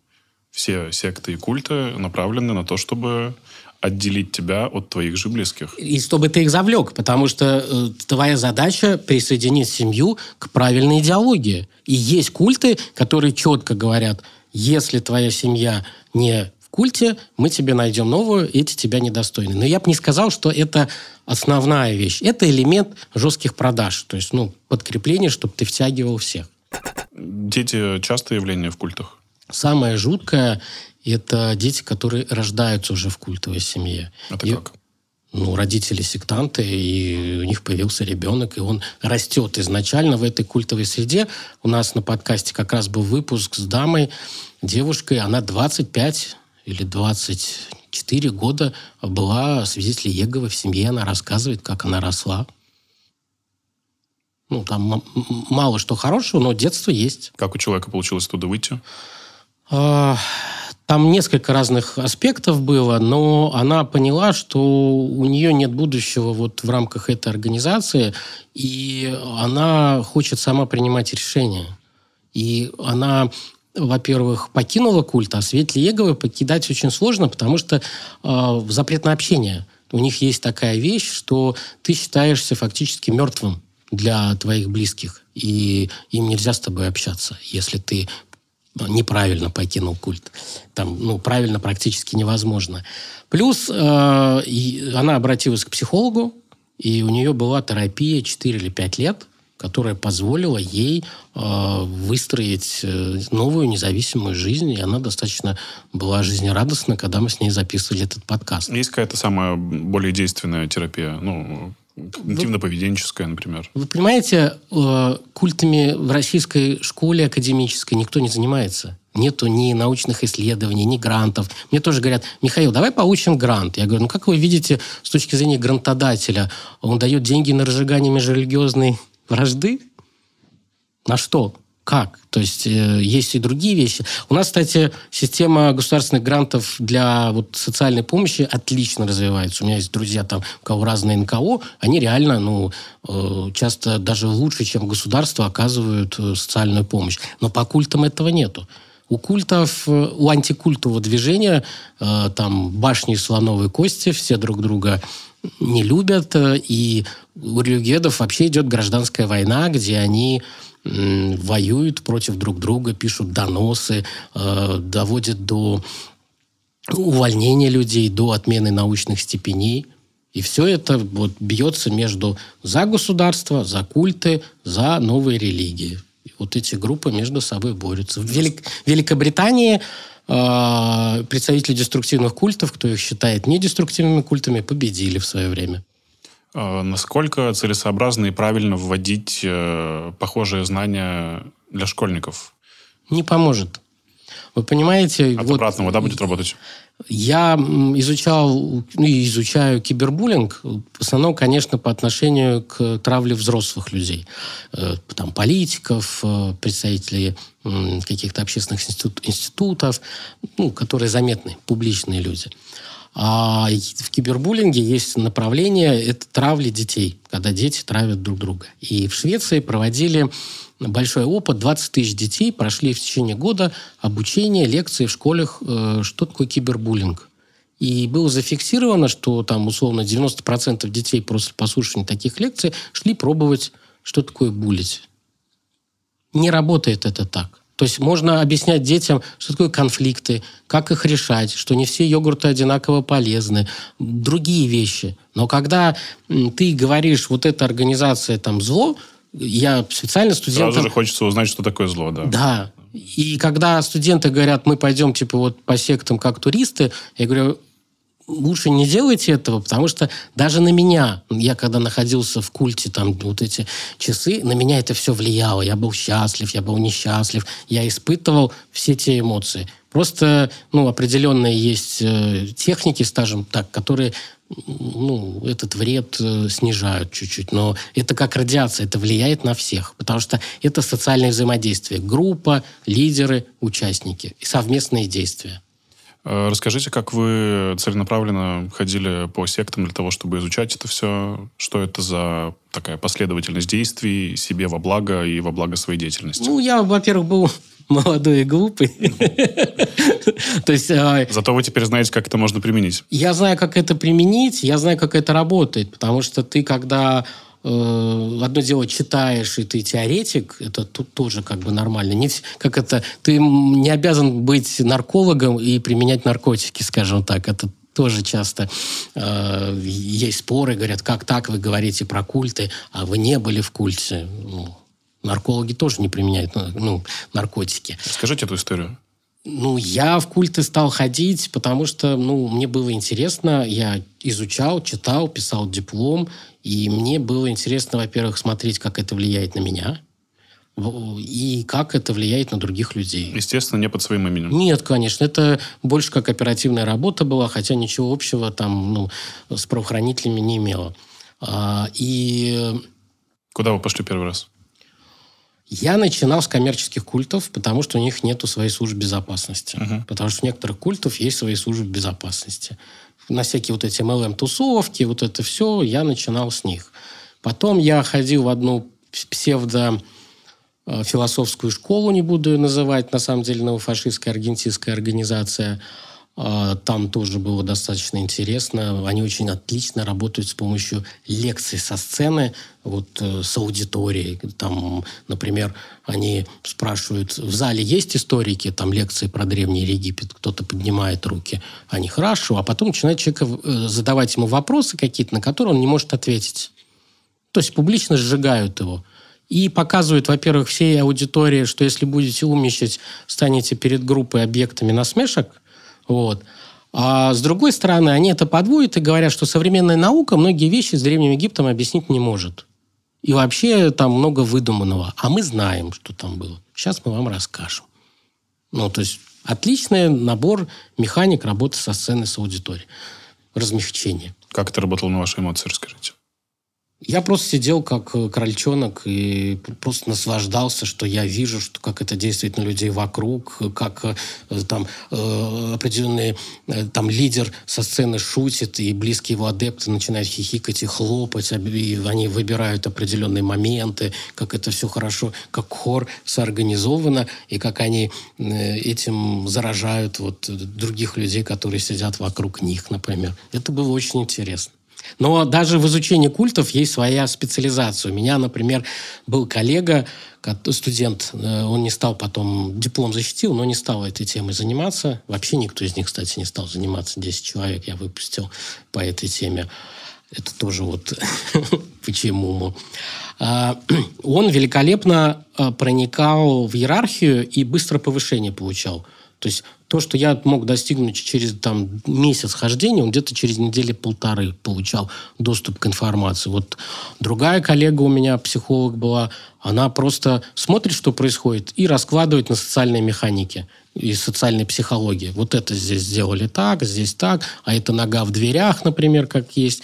Все секты и культы направлены на то, чтобы отделить тебя от твоих же близких. И чтобы ты их завлек, потому что э, твоя задача присоединить семью к правильной идеологии. И есть культы, которые четко говорят, если твоя семья не культе, мы тебе найдем новую, эти тебя недостойны. Но я бы не сказал, что это основная вещь. Это элемент жестких продаж. То есть, ну, подкрепление, чтобы ты втягивал всех. Дети частое явление в культах? Самое жуткое – это дети, которые рождаются уже в культовой семье. Это и, как? Ну, родители сектанты, и у них появился ребенок, и он растет изначально в этой культовой среде. У нас на подкасте как раз был выпуск с дамой, девушкой, она 25 или 24 года была свидетелем Еговы в семье. Она рассказывает, как она росла. Ну, там мало что хорошего, но детство есть. Как у человека получилось туда выйти? А, там несколько разных аспектов было, но она поняла, что у нее нет будущего вот в рамках этой организации, и она хочет сама принимать решения. И она во-первых, покинула культ, а Светле Еговой покидать очень сложно, потому что э, запрет на общение. У них есть такая вещь, что ты считаешься фактически мертвым для твоих близких, и им нельзя с тобой общаться, если ты неправильно покинул культ. Там, ну, правильно практически невозможно. Плюс э, она обратилась к психологу, и у нее была терапия 4 или 5 лет – которая позволила ей э, выстроить э, новую независимую жизнь, и она достаточно была жизнерадостна, когда мы с ней записывали этот подкаст. Есть какая-то самая более действенная терапия? Ну, когнитивно-поведенческая, например. Вы понимаете, э, культами в российской школе академической никто не занимается. Нету ни научных исследований, ни грантов. Мне тоже говорят, Михаил, давай получим грант. Я говорю, ну как вы видите с точки зрения грантодателя, он дает деньги на разжигание межрелигиозной вражды? На что? Как? То есть э, есть и другие вещи. У нас, кстати, система государственных грантов для вот, социальной помощи отлично развивается. У меня есть друзья, там, у кого разные НКО, они реально, ну, э, часто даже лучше, чем государство, оказывают э, социальную помощь. Но по культам этого нету. У культов, э, у антикультового движения, э, там, башни слоновые кости, все друг друга не любят, э, и у религиедов вообще идет гражданская война, где они воюют против друг друга, пишут доносы, э, доводят до увольнения людей, до отмены научных степеней. И все это вот бьется между за государство, за культы, за новые религии. И вот эти группы между собой борются. В Велик... Великобритании э, представители деструктивных культов, кто их считает недеструктивными культами, победили в свое время. А насколько целесообразно и правильно вводить э, похожие знания для школьников? Не поможет. Вы понимаете... От вот обратного, да, будет работать? Я изучал, ну, и изучаю кибербуллинг, в основном, конечно, по отношению к травле взрослых людей. Э, там, политиков, э, представителей каких-то общественных институт, институтов, ну, которые заметны, публичные люди. А в кибербуллинге есть направление, это травли детей, когда дети травят друг друга. И в Швеции проводили большой опыт. 20 тысяч детей прошли в течение года обучение, лекции в школах, э, что такое кибербуллинг. И было зафиксировано, что там условно 90% детей после послушания таких лекций шли пробовать, что такое булить. Не работает это так. То есть можно объяснять детям, что такое конфликты, как их решать, что не все йогурты одинаково полезны, другие вещи. Но когда ты говоришь, вот эта организация там зло, я специально студентам... Сразу же хочется узнать, что такое зло, да. Да. И когда студенты говорят, мы пойдем типа вот по сектам как туристы, я говорю, лучше не делайте этого, потому что даже на меня, я когда находился в культе, там вот эти часы, на меня это все влияло. Я был счастлив, я был несчастлив, я испытывал все те эмоции. Просто, ну, определенные есть э, техники, скажем так, которые ну, этот вред э, снижают чуть-чуть. Но это как радиация, это влияет на всех. Потому что это социальное взаимодействие. Группа, лидеры, участники и совместные действия. Э, расскажите, как вы целенаправленно ходили по сектам для того, чтобы изучать это все? Что это за такая последовательность действий себе во благо и во благо своей деятельности? Ну, я, во-первых, был молодой и глупый. То есть... А, Зато вы теперь знаете, как это можно применить. Я знаю, как это применить, я знаю, как это работает, потому что ты, когда одно дело читаешь, и ты теоретик, это тут тоже как бы нормально. Не, как это, ты не обязан быть наркологом и применять наркотики, скажем так. Это тоже часто э, есть споры, говорят, как так вы говорите про культы, а вы не были в культе. Ну, наркологи тоже не применяют ну, наркотики. Скажите эту историю. Ну, я в культы стал ходить, потому что, ну, мне было интересно. Я изучал, читал, писал диплом. И мне было интересно, во-первых, смотреть, как это влияет на меня. И как это влияет на других людей. Естественно, не под своим именем. Нет, конечно. Это больше как оперативная работа была, хотя ничего общего там ну, с правоохранителями не имело. А, и... Куда вы пошли первый раз? Я начинал с коммерческих культов, потому что у них нету своей службы безопасности. Uh-huh. Потому что у некоторых культов есть свои службы безопасности. На всякие вот эти MLM-тусовки, вот это все, я начинал с них. Потом я ходил в одну псевдо э, философскую школу, не буду ее называть, на самом деле новофашистская аргентинская организация – там тоже было достаточно интересно. Они очень отлично работают с помощью лекций со сцены, вот э, с аудиторией. Там, например, они спрашивают, в зале есть историки, там лекции про Древний Египет, кто-то поднимает руки. Они хорошо, а потом начинает человек э, задавать ему вопросы какие-то, на которые он не может ответить. То есть публично сжигают его. И показывают, во-первых, всей аудитории, что если будете умничать, станете перед группой объектами насмешек – вот. А с другой стороны, они это подводят и говорят, что современная наука многие вещи с Древним Египтом объяснить не может. И вообще там много выдуманного. А мы знаем, что там было. Сейчас мы вам расскажем. Ну, то есть отличный набор механик работы со сценой, с аудиторией. Размягчение. Как это работало на ваши эмоции, расскажите. Я просто сидел как э, крольчонок и просто наслаждался, что я вижу, что как это действует на людей вокруг, как э, там э, определенный там лидер со сцены шутит, и близкие его адепты начинают хихикать и хлопать, и они выбирают определенные моменты, как это все хорошо, как хор соорганизовано, и как они этим заражают вот других людей, которые сидят вокруг них, например. Это было очень интересно. Но даже в изучении культов есть своя специализация. У меня, например, был коллега, студент, э, он не стал потом, диплом защитил, но не стал этой темой заниматься. Вообще никто из них, кстати, не стал заниматься. 10 человек я выпустил по этой теме. Это тоже вот почему. А, он великолепно а, проникал в иерархию и быстро повышение получал. То есть то, что я мог достигнуть через там, месяц хождения, он где-то через недели полторы получал доступ к информации. Вот другая коллега у меня, психолог была, она просто смотрит, что происходит, и раскладывает на социальной механике и социальной психологии. Вот это здесь сделали так, здесь так, а это нога в дверях, например, как есть,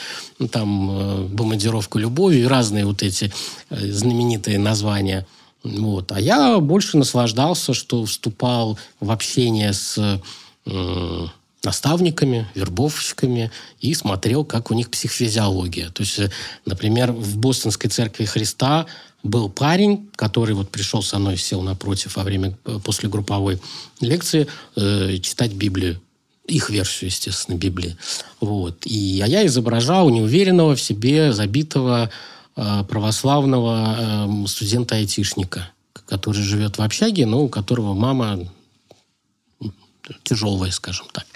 там э, бомбардировка любовью и разные вот эти э, знаменитые названия – вот. А я больше наслаждался, что вступал в общение с э, наставниками, вербовщиками и смотрел, как у них психофизиология. То есть, э, например, в Бостонской церкви Христа был парень, который вот пришел со мной, сел напротив во время, э, после групповой лекции э, читать Библию. Их версию, естественно, Библии. Вот. И, а я изображал неуверенного в себе, забитого православного э, студента-айтишника, который живет в общаге, но у которого мама тяжелое, скажем так.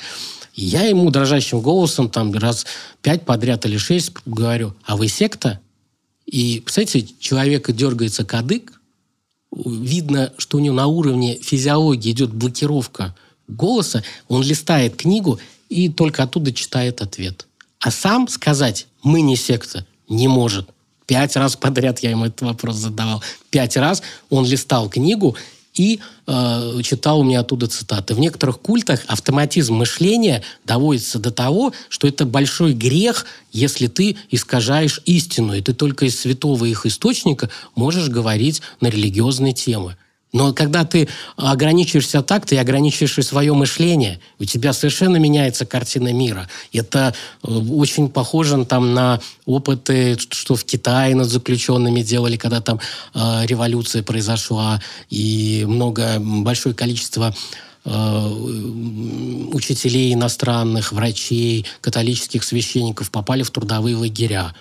Я ему дрожащим голосом там раз пять подряд или шесть говорю, а вы секта? И, представляете, человека дергается кадык, видно, что у него на уровне физиологии идет блокировка голоса, он листает книгу и только оттуда читает ответ. А сам сказать «мы не секта» не может. Пять раз подряд я ему этот вопрос задавал. Пять раз он листал книгу и э, читал у меня оттуда цитаты. В некоторых культах автоматизм мышления доводится до того, что это большой грех, если ты искажаешь истину, и ты только из святого их источника можешь говорить на религиозные темы. Но когда ты ограничиваешься так, ты ограничиваешь и свое мышление. У тебя совершенно меняется картина мира. Это э, очень похоже там, на опыты, что в Китае над заключенными делали, когда там э, революция произошла, и много, большое количество э, учителей иностранных, врачей, католических священников попали в трудовые лагеря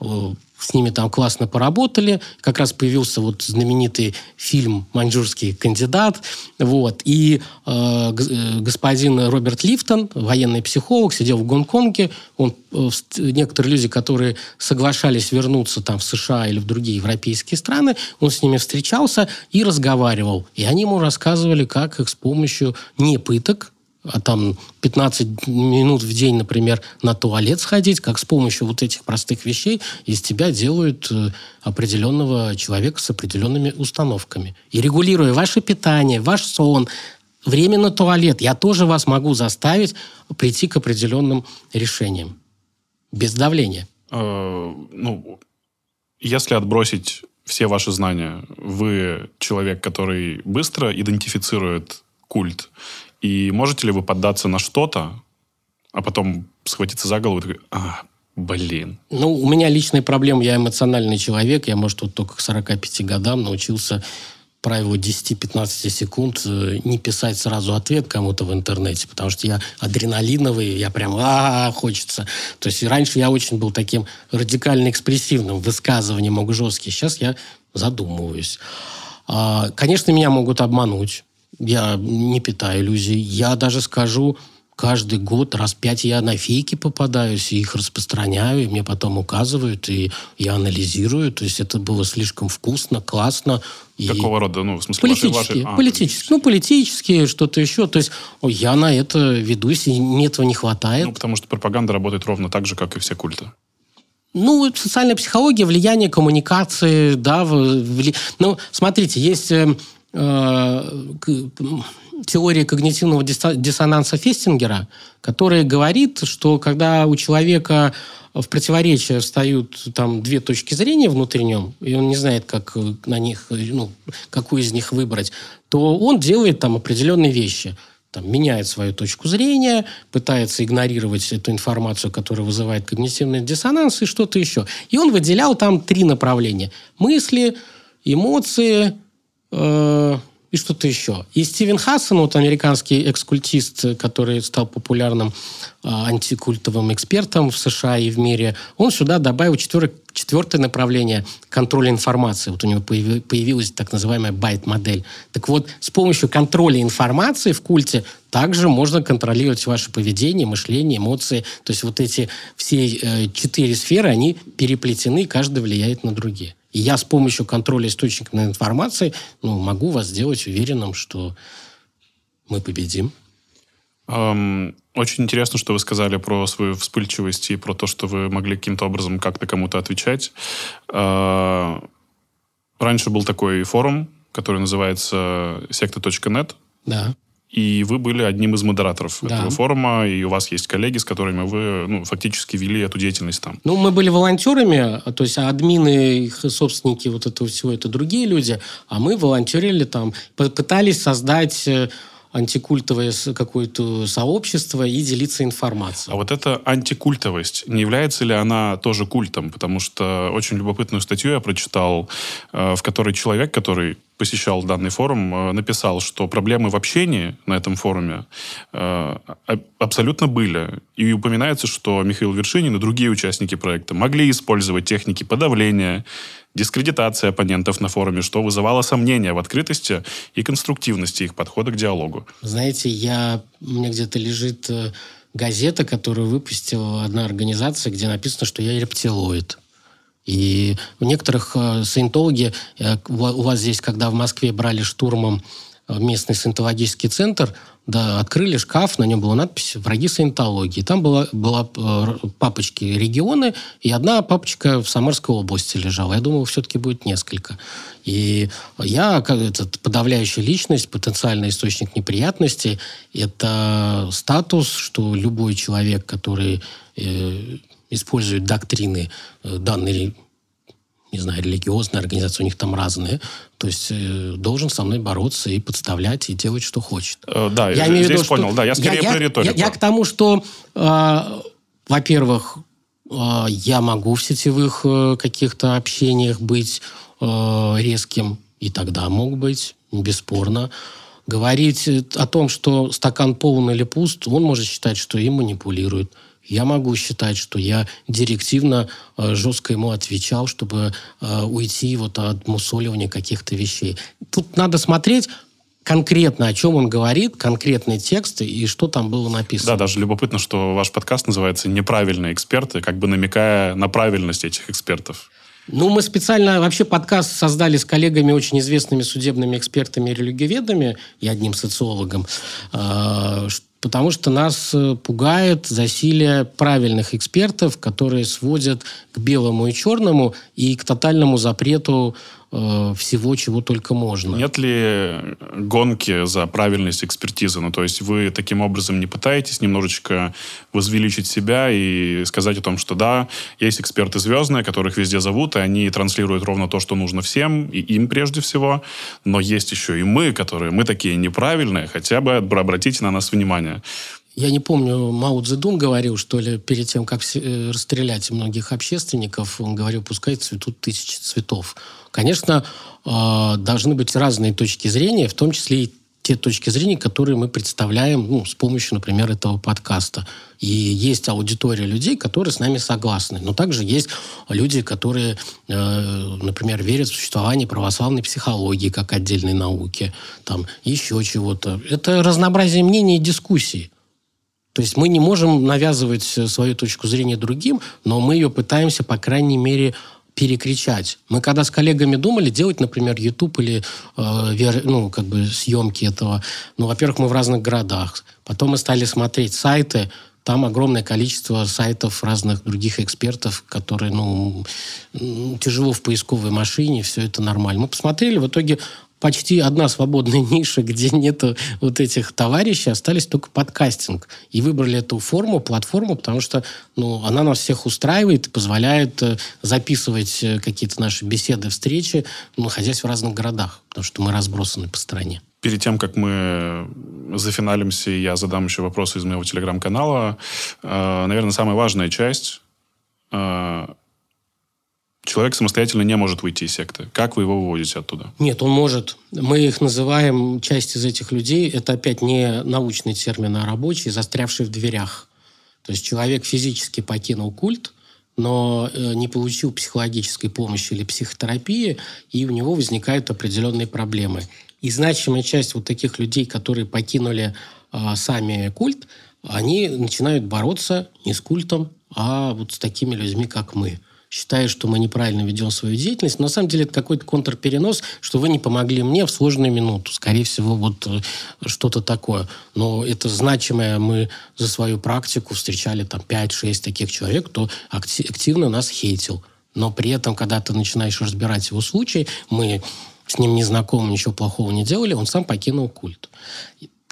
э, с ними там классно поработали. Как раз появился вот знаменитый фильм «Маньчжурский кандидат». Вот. И э, э господин Роберт Лифтон, военный психолог, сидел в Гонконге. Он, э, некоторые люди, которые соглашались вернуться там в США или в другие европейские страны, он с ними встречался и разговаривал. И они ему рассказывали, как их с помощью не пыток, а там 15 минут в день, например, на туалет сходить, как с помощью вот этих простых вещей из тебя делают э, определенного человека с определенными установками. И регулируя ваше питание, ваш сон, время на туалет, я тоже вас могу заставить прийти к определенным решениям. Без давления. Э, ну, если отбросить все ваши знания, вы человек, который быстро идентифицирует культ и можете ли вы поддаться на что-то, а потом схватиться за голову и такой, а, блин. Ну, у меня личные проблемы, я эмоциональный человек, я, может, вот только к 45 годам научился правилу 10-15 секунд э, не писать сразу ответ кому-то в интернете, потому что я адреналиновый, я прям а, хочется. То есть раньше я очень был таким радикально экспрессивным, высказыванием мог жесткий. Сейчас я задумываюсь. А, конечно, меня могут обмануть. Я не питаю иллюзий. Я даже скажу, каждый год раз пять я на фейки попадаюсь, и их распространяю, и мне потом указывают, и я анализирую. То есть это было слишком вкусно, классно. Какого и... рода? Ну, в смысле, политические, ваши, ваши... А, политические. Ну, политические, что-то еще. То есть я на это ведусь, и мне этого не хватает. Ну, потому что пропаганда работает ровно так же, как и все культы. Ну, социальная психология, влияние коммуникации, да. Вли... Ну, смотрите, есть э, теория когнитивного диссонанса Фестингера, которая говорит, что когда у человека в противоречие встают там две точки зрения внутри нем, и он не знает, как на них, ну, какую из них выбрать, то он делает там определенные вещи. Там, меняет свою точку зрения, пытается игнорировать эту информацию, которая вызывает когнитивный диссонанс и что-то еще. И он выделял там три направления. Мысли, эмоции, и что-то еще. И Стивен Хассон, вот американский экскультист, который стал популярным э, антикультовым экспертом в США и в мире, он сюда добавил четвер... четвертое направление контроля информации. Вот у него появилась так называемая байт-модель. Так вот, с помощью контроля информации в культе также можно контролировать ваше поведение, мышление, эмоции. То есть вот эти все э, четыре сферы, они переплетены, каждый влияет на другие. И я с помощью контроля источников информации ну, могу вас сделать уверенным, что мы победим. Um, очень интересно, что вы сказали про свою вспыльчивость и про то, что вы могли каким-то образом как-то кому-то отвечать. Uh, раньше был такой форум, который называется секта.нет. Да и вы были одним из модераторов да. этого форума, и у вас есть коллеги, с которыми вы ну, фактически вели эту деятельность там. Ну, мы были волонтерами, то есть админы, их собственники вот этого всего, это другие люди, а мы волонтерили там, пытались создать э, антикультовое какое-то сообщество и делиться информацией. А вот эта антикультовость, не является ли она тоже культом? Потому что очень любопытную статью я прочитал, э, в которой человек, который посещал данный форум, э, написал, что проблемы в общении на этом форуме э, абсолютно были. И упоминается, что Михаил Вершинин и другие участники проекта могли использовать техники подавления, дискредитации оппонентов на форуме, что вызывало сомнения в открытости и конструктивности их подхода к диалогу. Знаете, я, у меня где-то лежит э, газета, которую выпустила одна организация, где написано, что я рептилоид. И у некоторых э, саентологи, э, у вас здесь, когда в Москве брали штурмом местный саентологический центр, да, открыли шкаф, на нем была надпись «Враги саентологии». Там была, была папочки регионы, и одна папочка в Самарской области лежала. Я думал, все-таки будет несколько. И я, как этот, подавляющая личность, потенциальный источник неприятностей, это статус, что любой человек, который используют доктрины э, данной не знаю, религиозные организации, у них там разные. То есть э, должен со мной бороться и подставлять, и делать, что хочет. Э, да, я имею здесь виду, понял, что да, я скорее я, про риторику. Я, я к тому, что, э, во-первых, э, я могу в сетевых э, каких-то общениях быть э, резким, и тогда мог быть, бесспорно. Говорить о том, что стакан полон или пуст, он может считать, что им манипулируют я могу считать, что я директивно э, жестко ему отвечал, чтобы э, уйти вот от мусоливания каких-то вещей. Тут надо смотреть, конкретно о чем он говорит, конкретные тексты и что там было написано. Да, даже любопытно, что ваш подкаст называется «Неправильные эксперты», как бы намекая на правильность этих экспертов. Ну, мы специально вообще подкаст создали с коллегами, очень известными судебными экспертами и религиоведами, и одним социологом, э, потому что нас э, пугает засилие правильных экспертов, которые сводят к белому и черному и к тотальному запрету Э, всего, чего только можно. Нет ли гонки за правильность экспертизы? Ну, то есть вы таким образом не пытаетесь немножечко возвеличить себя и сказать о том, что да, есть эксперты звездные, которых везде зовут, и они транслируют ровно то, что нужно всем, и им прежде всего, но есть еще и мы, которые, мы такие неправильные, хотя бы обратите на нас внимание я не помню, Мао Цзэдун говорил, что ли, перед тем, как э, расстрелять многих общественников, он говорил, пускай цветут тысячи цветов. Конечно, а, должны быть разные точки зрения, в том числе и те точки зрения, которые мы представляем ну, с помощью, например, этого подкаста. И есть аудитория людей, которые с нами согласны. Но также есть люди, которые, э, например, верят в существование православной психологии как отдельной науки, там еще чего-то. Это разнообразие мнений и дискуссий. То есть мы не можем навязывать свою точку зрения другим, но мы ее пытаемся, по крайней мере, перекричать. Мы когда с коллегами думали делать, например, YouTube или э, ну, как бы съемки этого, ну, во-первых, мы в разных городах. Потом мы стали смотреть сайты, там огромное количество сайтов разных других экспертов, которые, ну, тяжело в поисковой машине, все это нормально. Мы посмотрели, в итоге почти одна свободная ниша, где нет вот этих товарищей, остались только подкастинг. И выбрали эту форму, платформу, потому что ну, она нас всех устраивает и позволяет э, записывать э, какие-то наши беседы, встречи, находясь в разных городах, потому что мы разбросаны по стране. Перед тем, как мы зафиналимся, я задам еще вопросы из моего телеграм-канала. Э, наверное, самая важная часть человек самостоятельно не может выйти из секты. Как вы его выводите оттуда? Нет, он может. Мы их называем, часть из этих людей, это опять не научный термин, а рабочий, застрявший в дверях. То есть человек физически покинул культ, но э, не получил психологической помощи или психотерапии, и у него возникают определенные проблемы. И значимая часть вот таких людей, которые покинули э, сами культ, они начинают бороться не с культом, а вот с такими людьми, как мы – считая, что мы неправильно ведем свою деятельность. Но на самом деле это какой-то контрперенос, что вы не помогли мне в сложную минуту. Скорее всего, вот э, что-то такое. Но это значимое. Мы за свою практику встречали там 5-6 таких человек, кто активно нас хейтил. Но при этом, когда ты начинаешь разбирать его случай, мы с ним не знакомы, ничего плохого не делали, он сам покинул культ.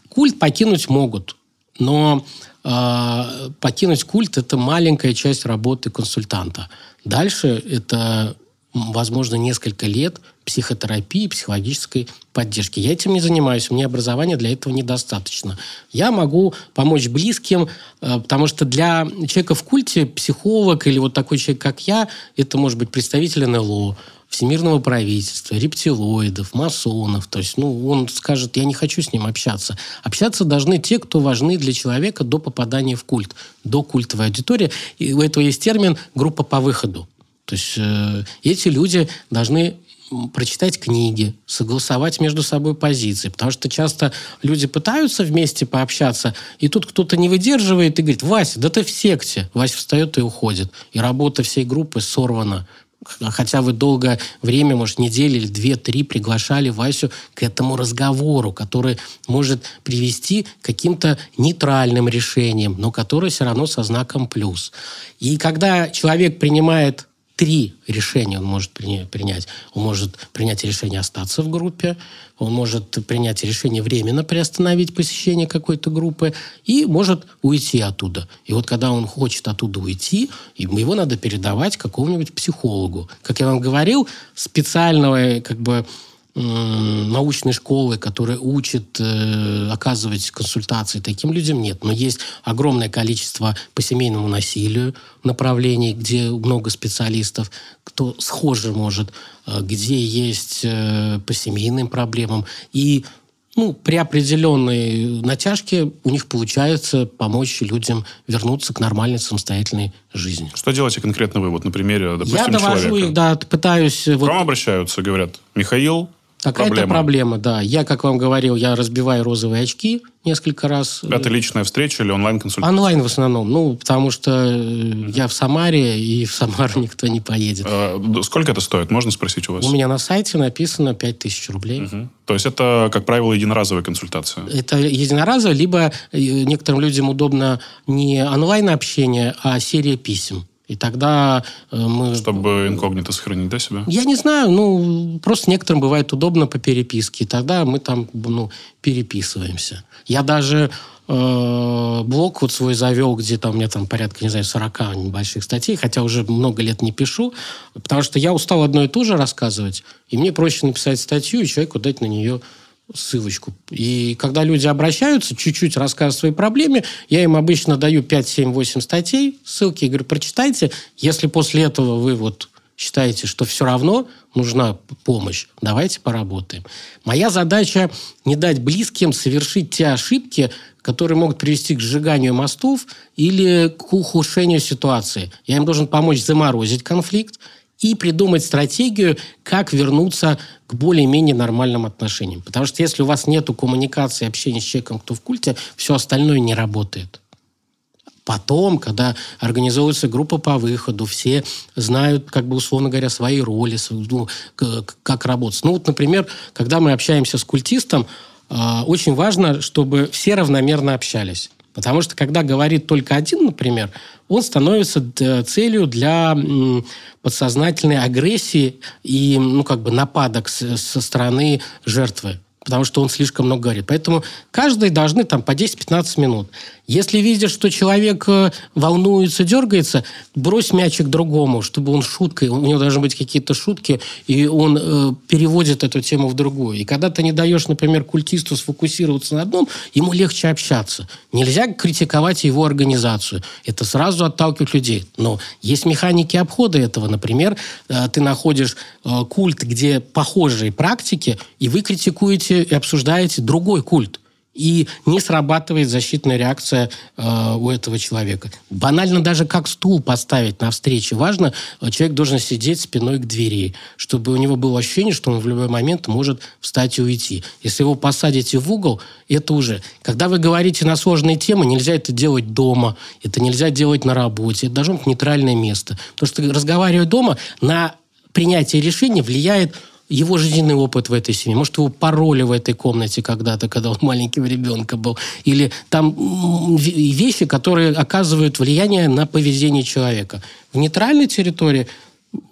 Культ покинуть могут, но покинуть культ – это маленькая часть работы консультанта. Дальше это возможно, несколько лет психотерапии, психологической поддержки. Я этим не занимаюсь, мне образования для этого недостаточно. Я могу помочь близким, э, потому что для человека в культе психолог или вот такой человек, как я, это может быть представитель НЛО, всемирного правительства, рептилоидов, масонов. То есть, ну, он скажет, я не хочу с ним общаться. Общаться должны те, кто важны для человека до попадания в культ, до культовой аудитории. И у этого есть термин «группа по выходу». То есть э, эти люди должны прочитать книги, согласовать между собой позиции. Потому что часто люди пытаются вместе пообщаться, и тут кто-то не выдерживает и говорит, Вася, да ты в секте. Вася встает и уходит. И работа всей группы сорвана хотя вы долгое время, может, недели или две-три приглашали Васю к этому разговору, который может привести к каким-то нейтральным решениям, но который все равно со знаком плюс. И когда человек принимает три решения он может принять. Он может принять решение остаться в группе, он может принять решение временно приостановить посещение какой-то группы и может уйти оттуда. И вот когда он хочет оттуда уйти, его надо передавать какому-нибудь психологу. Как я вам говорил, специального как бы научной школы, которая учит э, оказывать консультации, таким людям нет. Но есть огромное количество по семейному насилию направлений, где много специалистов, кто схоже может, э, где есть э, по семейным проблемам. И ну, при определенной натяжке у них получается помочь людям вернуться к нормальной самостоятельной жизни. Что делаете конкретно вы? Вот на примере, допустим, Я довожу человека. их, да, пытаюсь... К вот... вам обращаются, говорят, Михаил, Какая-то проблема. проблема, да. Я, как вам говорил, я разбиваю розовые очки несколько раз. Это личная встреча или онлайн-консультация? Онлайн в основном. Ну, потому что э, я в Самаре, и в Самару никто не поедет. А, сколько это стоит? Можно спросить у вас? У меня на сайте написано 5000 рублей. Угу. То есть это, как правило, единоразовая консультация? Это единоразовая, либо э, некоторым людям удобно не онлайн-общение, а серия писем. И тогда э, мы... Чтобы инкогнито сохранить, да, себя? Я не знаю, ну, просто некоторым бывает удобно по переписке. И тогда мы там, ну, переписываемся. Я даже э, блог вот свой завел, где там у меня там порядка, не знаю, 40 небольших статей, хотя уже много лет не пишу, потому что я устал одно и то же рассказывать, и мне проще написать статью и человеку дать на нее ссылочку. И когда люди обращаются, чуть-чуть рассказывают о своей проблеме, я им обычно даю 5, 7, 8 статей, ссылки, и говорю, прочитайте. Если после этого вы вот считаете, что все равно нужна помощь, давайте поработаем. Моя задача не дать близким совершить те ошибки, которые могут привести к сжиганию мостов или к ухудшению ситуации. Я им должен помочь заморозить конфликт, и придумать стратегию, как вернуться к более-менее нормальным отношениям. Потому что если у вас нет коммуникации, общения с человеком, кто в культе, все остальное не работает. Потом, когда организуется группа по выходу, все знают, как бы, условно говоря, свои роли, ну, как работать. Ну, вот, например, когда мы общаемся с культистом, а, очень важно, чтобы все равномерно общались. Потому что когда говорит только один, например, он становится э, целью для подсознательной агрессии и ну, как бы нападок со стороны жертвы потому что он слишком много говорит. Поэтому каждый должны там по 10-15 минут. Если видишь, что человек э, волнуется, дергается, брось мячик другому, чтобы он шуткой, у него должны быть какие-то шутки, и он э, переводит эту тему в другую. И когда ты не даешь, например, культисту сфокусироваться на одном, ему легче общаться. Нельзя критиковать его организацию. Это сразу отталкивает людей. Но есть механики обхода этого. Например, э, ты находишь э, культ, где похожие практики, и вы критикуете и обсуждаете другой культ и не срабатывает защитная реакция э, у этого человека. Банально даже как стул поставить на встрече важно, э, человек должен сидеть спиной к двери, чтобы у него было ощущение, что он в любой момент может встать и уйти. Если его посадите в угол, это уже... Когда вы говорите на сложные темы, нельзя это делать дома, это нельзя делать на работе, это должно быть нейтральное место. Потому что разговаривая дома, на принятие решения влияет его жизненный опыт в этой семье, может, его пароли в этой комнате когда-то, когда он маленьким ребенком был, или там вещи, которые оказывают влияние на поведение человека. В нейтральной территории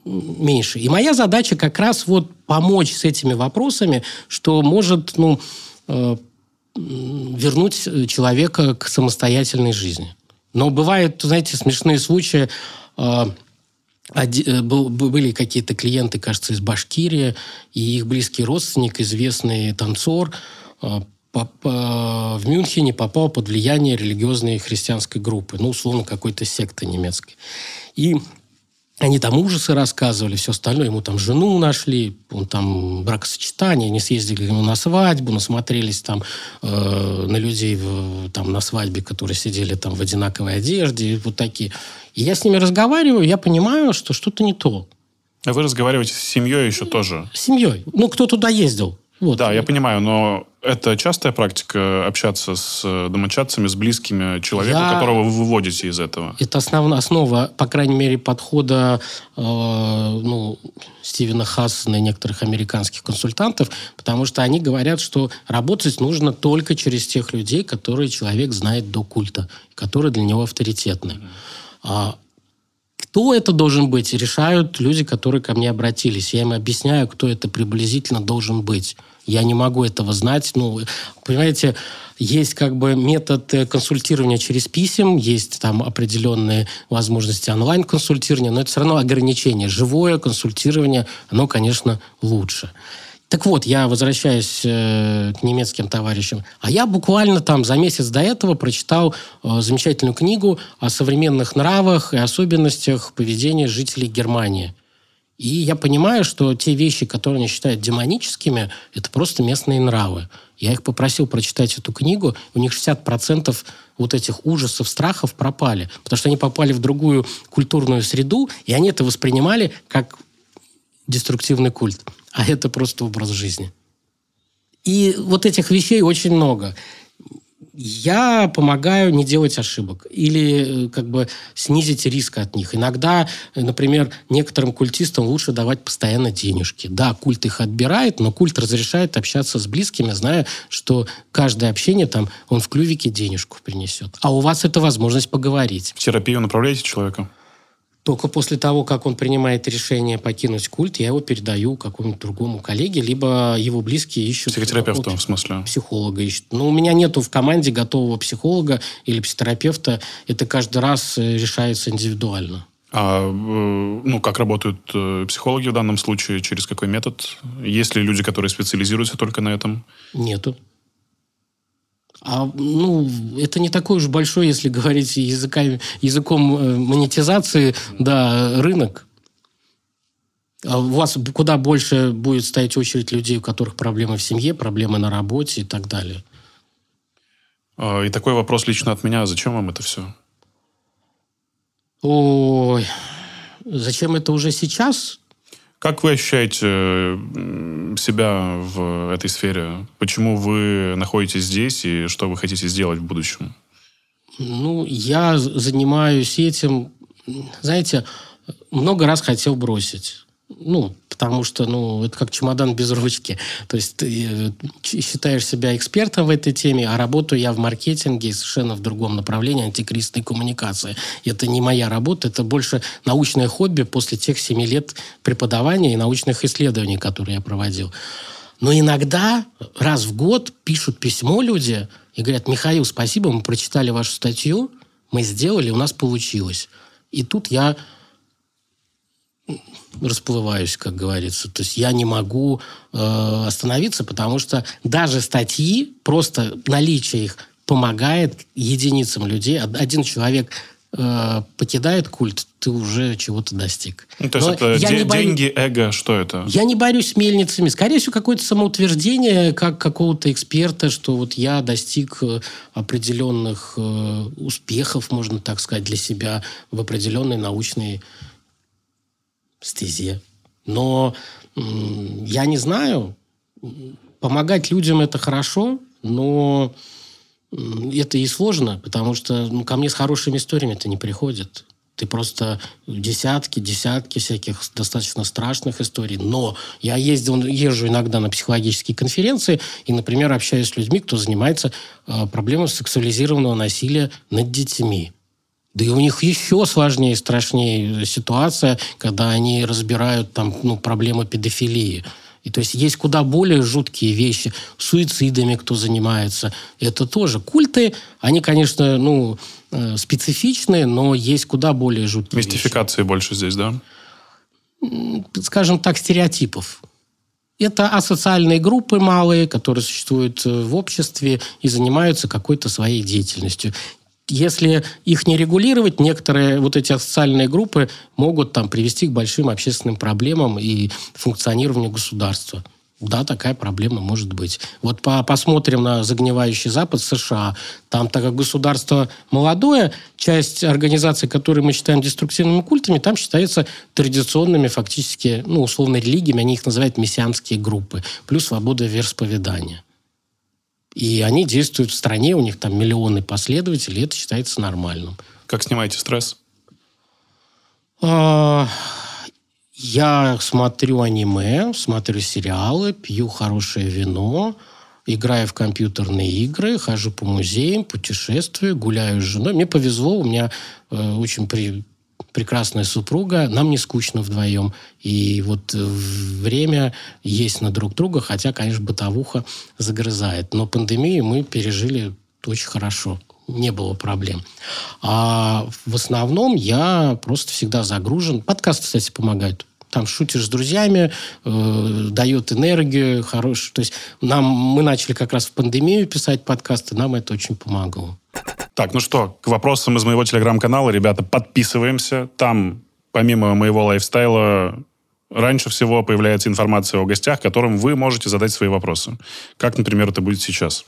меньше. И моя задача как раз вот помочь с этими вопросами, что может ну, э, вернуть человека к самостоятельной жизни. Но бывают, знаете, смешные случаи. Э, Был- были какие-то клиенты, кажется, из Башкирии, и их близкий родственник, известный танцор, э, э, в Мюнхене попал под влияние религиозной христианской группы, ну, условно, какой-то секты немецкой. И они там ужасы рассказывали, все остальное. Ему там жену нашли, он там бракосочетание, они съездили ему на свадьбу, насмотрелись там э, на людей в- там на свадьбе, которые сидели там в одинаковой одежде, вот такие. И я с ними разговариваю, я понимаю, что что-то не то. А вы разговариваете с семьей еще тоже? С семьей. Ну, кто туда ездил? Вот. Да, я понимаю, но это частая практика общаться с э, домочадцами, с близкими человека, Я- которого вы выводите из этого? Это основная основа, по крайней мере, подхода э, ну, Стивена Хассена и некоторых американских консультантов, потому что они говорят, что работать нужно только через тех людей, которые человек знает до культа, которые для него авторитетны. А кто это должен быть, решают люди, которые ко мне обратились. Я им объясняю, кто это приблизительно должен быть. Я не могу этого знать. Ну, понимаете, есть как бы метод э, консультирования через писем, есть там определенные возможности онлайн-консультирования, но это все равно ограничение. Живое консультирование, оно, конечно, лучше. Так вот, я возвращаюсь э, к немецким товарищам. А я буквально там за месяц до этого прочитал э, замечательную книгу о современных нравах и особенностях поведения жителей Германии. И я понимаю, что те вещи, которые они считают демоническими, это просто местные нравы. Я их попросил прочитать эту книгу, у них 60% вот этих ужасов, страхов пропали. Потому что они попали в другую культурную среду, и они это воспринимали как деструктивный культ, а это просто образ жизни. И вот этих вещей очень много. Я помогаю не делать ошибок или э, как бы снизить риск от них. Иногда, э, например, некоторым культистам лучше давать постоянно денежки. Да, культ их отбирает, но культ разрешает общаться с близкими, зная, что каждое общение там он в клювике денежку принесет. А у вас это возможность поговорить. В терапию направляете человека? Только после того, как он принимает решение покинуть культ, я его передаю какому-нибудь другому коллеге, либо его близкие ищут... Психотерапевту, общ- в смысле? Психолога ищут. Но у меня нету в команде готового психолога или психотерапевта. Это каждый раз э, решается индивидуально. А, э, ну, как работают э, психологи в данном случае? Через какой метод? Есть ли люди, которые специализируются только на этом? Нету. А, ну, это не такой уж большой, если говорить языками, языком э, монетизации, да, рынок. А у вас куда больше будет стоять очередь людей, у которых проблемы в семье, проблемы на работе и так далее. А, И такой вопрос лично от меня. Зачем вам это все? Ой, зачем это уже сейчас? Как вы ощущаете себя в этой сфере? Почему вы находитесь здесь и что вы хотите сделать в будущем? Ну, я занимаюсь этим, знаете, много раз хотел бросить. Ну, потому что, ну, это как чемодан без ручки. То есть ты э, считаешь себя экспертом в этой теме, а работаю я в маркетинге совершенно в другом направлении, антикризисной коммуникации. Это не моя работа, это больше научное хобби после тех семи лет преподавания и научных исследований, которые я проводил. Но иногда раз в год пишут письмо люди и говорят, Михаил, спасибо, мы прочитали вашу статью, мы сделали, у нас получилось. И тут я расплываюсь, как говорится. То есть я не могу э, остановиться, потому что даже статьи, просто наличие их помогает единицам людей. Од- Один человек э, покидает культ, ты уже чего-то достиг. Ну, то есть Но это я де- не борю- деньги, эго, что это? я не борюсь с мельницами. Скорее всего, какое-то самоутверждение, как какого-то эксперта, что вот я достиг э, определенных э, успехов, можно так сказать, для себя в определенной научной стезе. Но я не знаю. Помогать людям это хорошо, но это и сложно, потому что ну, ко мне с хорошими историями это не приходит. Ты просто десятки, десятки всяких достаточно страшных историй. Но я ездил, езжу иногда на психологические конференции и, например, общаюсь с людьми, кто занимается э, проблемой сексуализированного насилия над детьми. Да и у них еще сложнее и страшнее ситуация, когда они разбирают там, ну, проблемы педофилии. И то есть есть куда более жуткие вещи. Суицидами кто занимается. Это тоже. Культы, они, конечно, ну, э, специфичные, но есть куда более жуткие Мистификации вещи. больше здесь, да? Скажем так, стереотипов. Это асоциальные группы малые, которые существуют э, в обществе и занимаются какой-то своей деятельностью если их не регулировать, некоторые вот эти социальные группы могут там привести к большим общественным проблемам и функционированию государства. Да, такая проблема может быть. Вот по, посмотрим на загнивающий Запад США. Там, так как государство молодое, часть организаций, которые мы считаем деструктивными культами, там считаются традиционными фактически, ну, условно, религиями. Они их называют мессианские группы. Плюс свобода вероисповедания. И они действуют в стране, у них там миллионы последователей, и это считается нормальным. Как снимаете стресс? А, я смотрю аниме, смотрю сериалы, пью хорошее вино, играю в компьютерные игры, хожу по музеям, путешествую, гуляю с женой. Мне повезло, у меня э, очень при, прекрасная супруга, нам не скучно вдвоем. И вот время есть на друг друга, хотя, конечно, бытовуха загрызает. Но пандемию мы пережили очень хорошо. Не было проблем. А в основном я просто всегда загружен. Подкасты, кстати, помогают там шутишь с друзьями, э, дает энергию хорошую. То есть нам, мы начали как раз в пандемию писать подкасты, нам это очень помогло. Так, ну что, к вопросам из моего телеграм-канала, ребята, подписываемся. Там, помимо моего лайфстайла, раньше всего появляется информация о гостях, которым вы можете задать свои вопросы. Как, например, это будет сейчас.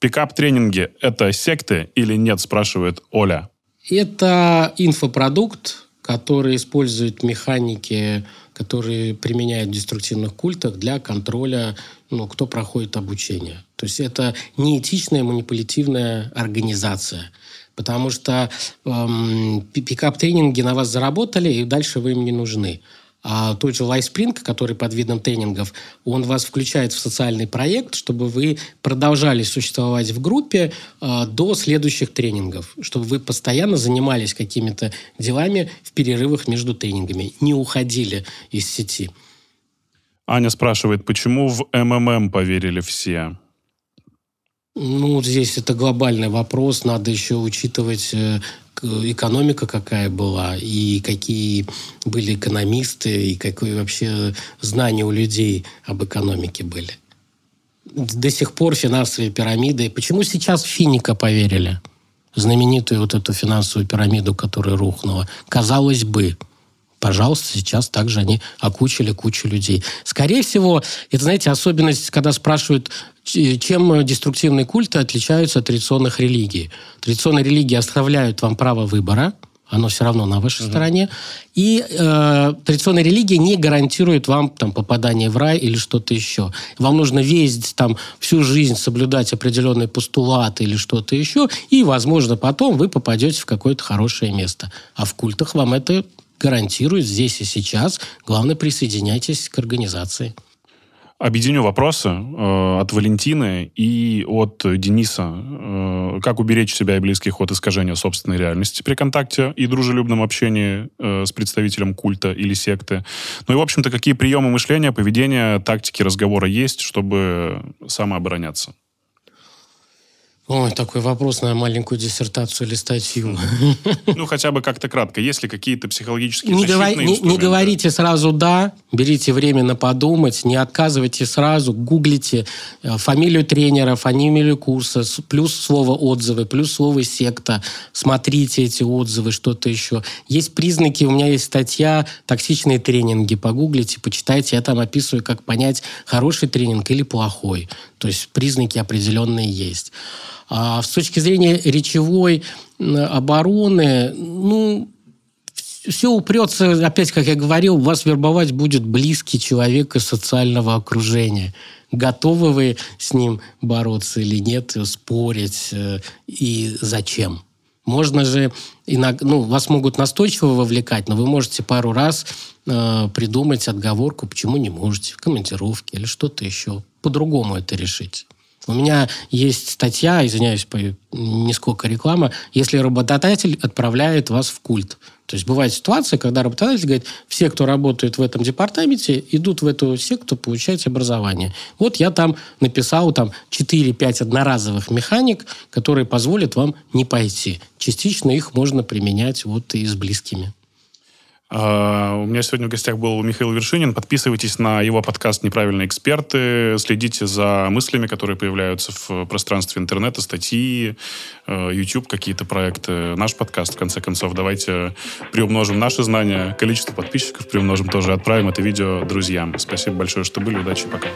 Пикап-тренинги – это секты или нет, спрашивает Оля. Это инфопродукт, который использует механики, которые применяют в деструктивных культах для контроля, ну, кто проходит обучение. То есть это неэтичная манипулятивная организация. Потому что эм, пикап-тренинги на вас заработали, и дальше вы им не нужны. А тот же LifeSpring, который под видом тренингов, он вас включает в социальный проект, чтобы вы продолжали существовать в группе э, до следующих тренингов, чтобы вы постоянно занимались какими-то делами в перерывах между тренингами, не уходили из сети. Аня спрашивает, почему в МММ поверили все? Ну, здесь это глобальный вопрос. Надо еще учитывать э, экономика какая была, и какие были экономисты, и какое вообще знание у людей об экономике были. До сих пор финансовые пирамиды. Почему сейчас Финика поверили? Знаменитую вот эту финансовую пирамиду, которая рухнула. Казалось бы, пожалуйста, сейчас также они окучили кучу людей. Скорее всего, это, знаете, особенность, когда спрашивают, чем деструктивные культы отличаются от традиционных религий. Традиционные религии оставляют вам право выбора, оно все равно на вашей угу. стороне. И э, традиционная религия не гарантирует вам там, попадание в рай или что-то еще. Вам нужно весь там, всю жизнь соблюдать определенные постулаты или что-то еще, и, возможно, потом вы попадете в какое-то хорошее место. А в культах вам это гарантирует здесь и сейчас. Главное, присоединяйтесь к организации. Объединю вопросы э, от Валентины и от Дениса. Э, как уберечь себя и близких от искажения собственной реальности при контакте и дружелюбном общении э, с представителем культа или секты? Ну и, в общем-то, какие приемы мышления, поведения, тактики разговора есть, чтобы самообороняться? Ой, такой вопрос на маленькую диссертацию или статью. Ну, хотя бы как-то кратко. Есть ли какие-то психологические не, говори, не, не говорите сразу «да», берите время на подумать, не отказывайте сразу, гуглите э, фамилию тренера, фамилию курса, плюс слово «отзывы», плюс слово «секта», смотрите эти отзывы, что-то еще. Есть признаки, у меня есть статья «Токсичные тренинги», погуглите, почитайте, я там описываю, как понять, хороший тренинг или плохой. То есть признаки определенные есть. А с точки зрения речевой обороны, ну, все упрется, опять, как я говорил, вас вербовать будет близкий человек из социального окружения. Готовы вы с ним бороться или нет, спорить э, и зачем? Можно же, иногда, ну, вас могут настойчиво вовлекать, но вы можете пару раз э, придумать отговорку, почему не можете, в командировке или что-то еще. По-другому это решить. У меня есть статья, извиняюсь, не сколько реклама, если работодатель отправляет вас в культ. То есть бывает ситуация, когда работодатель говорит, все, кто работает в этом департаменте, идут в эту секту получать образование. Вот я там написал там 4-5 одноразовых механик, которые позволят вам не пойти. Частично их можно применять вот и с близкими. А, у меня сегодня в гостях был Михаил Вершинин. Подписывайтесь на его подкаст «Неправильные эксперты». Следите за мыслями, которые появляются в пространстве интернета, статьи, э, YouTube, какие-то проекты. Наш подкаст, в конце концов. Давайте приумножим наши знания, количество подписчиков приумножим тоже. Отправим это видео друзьям. Спасибо большое, что были. Удачи, пока.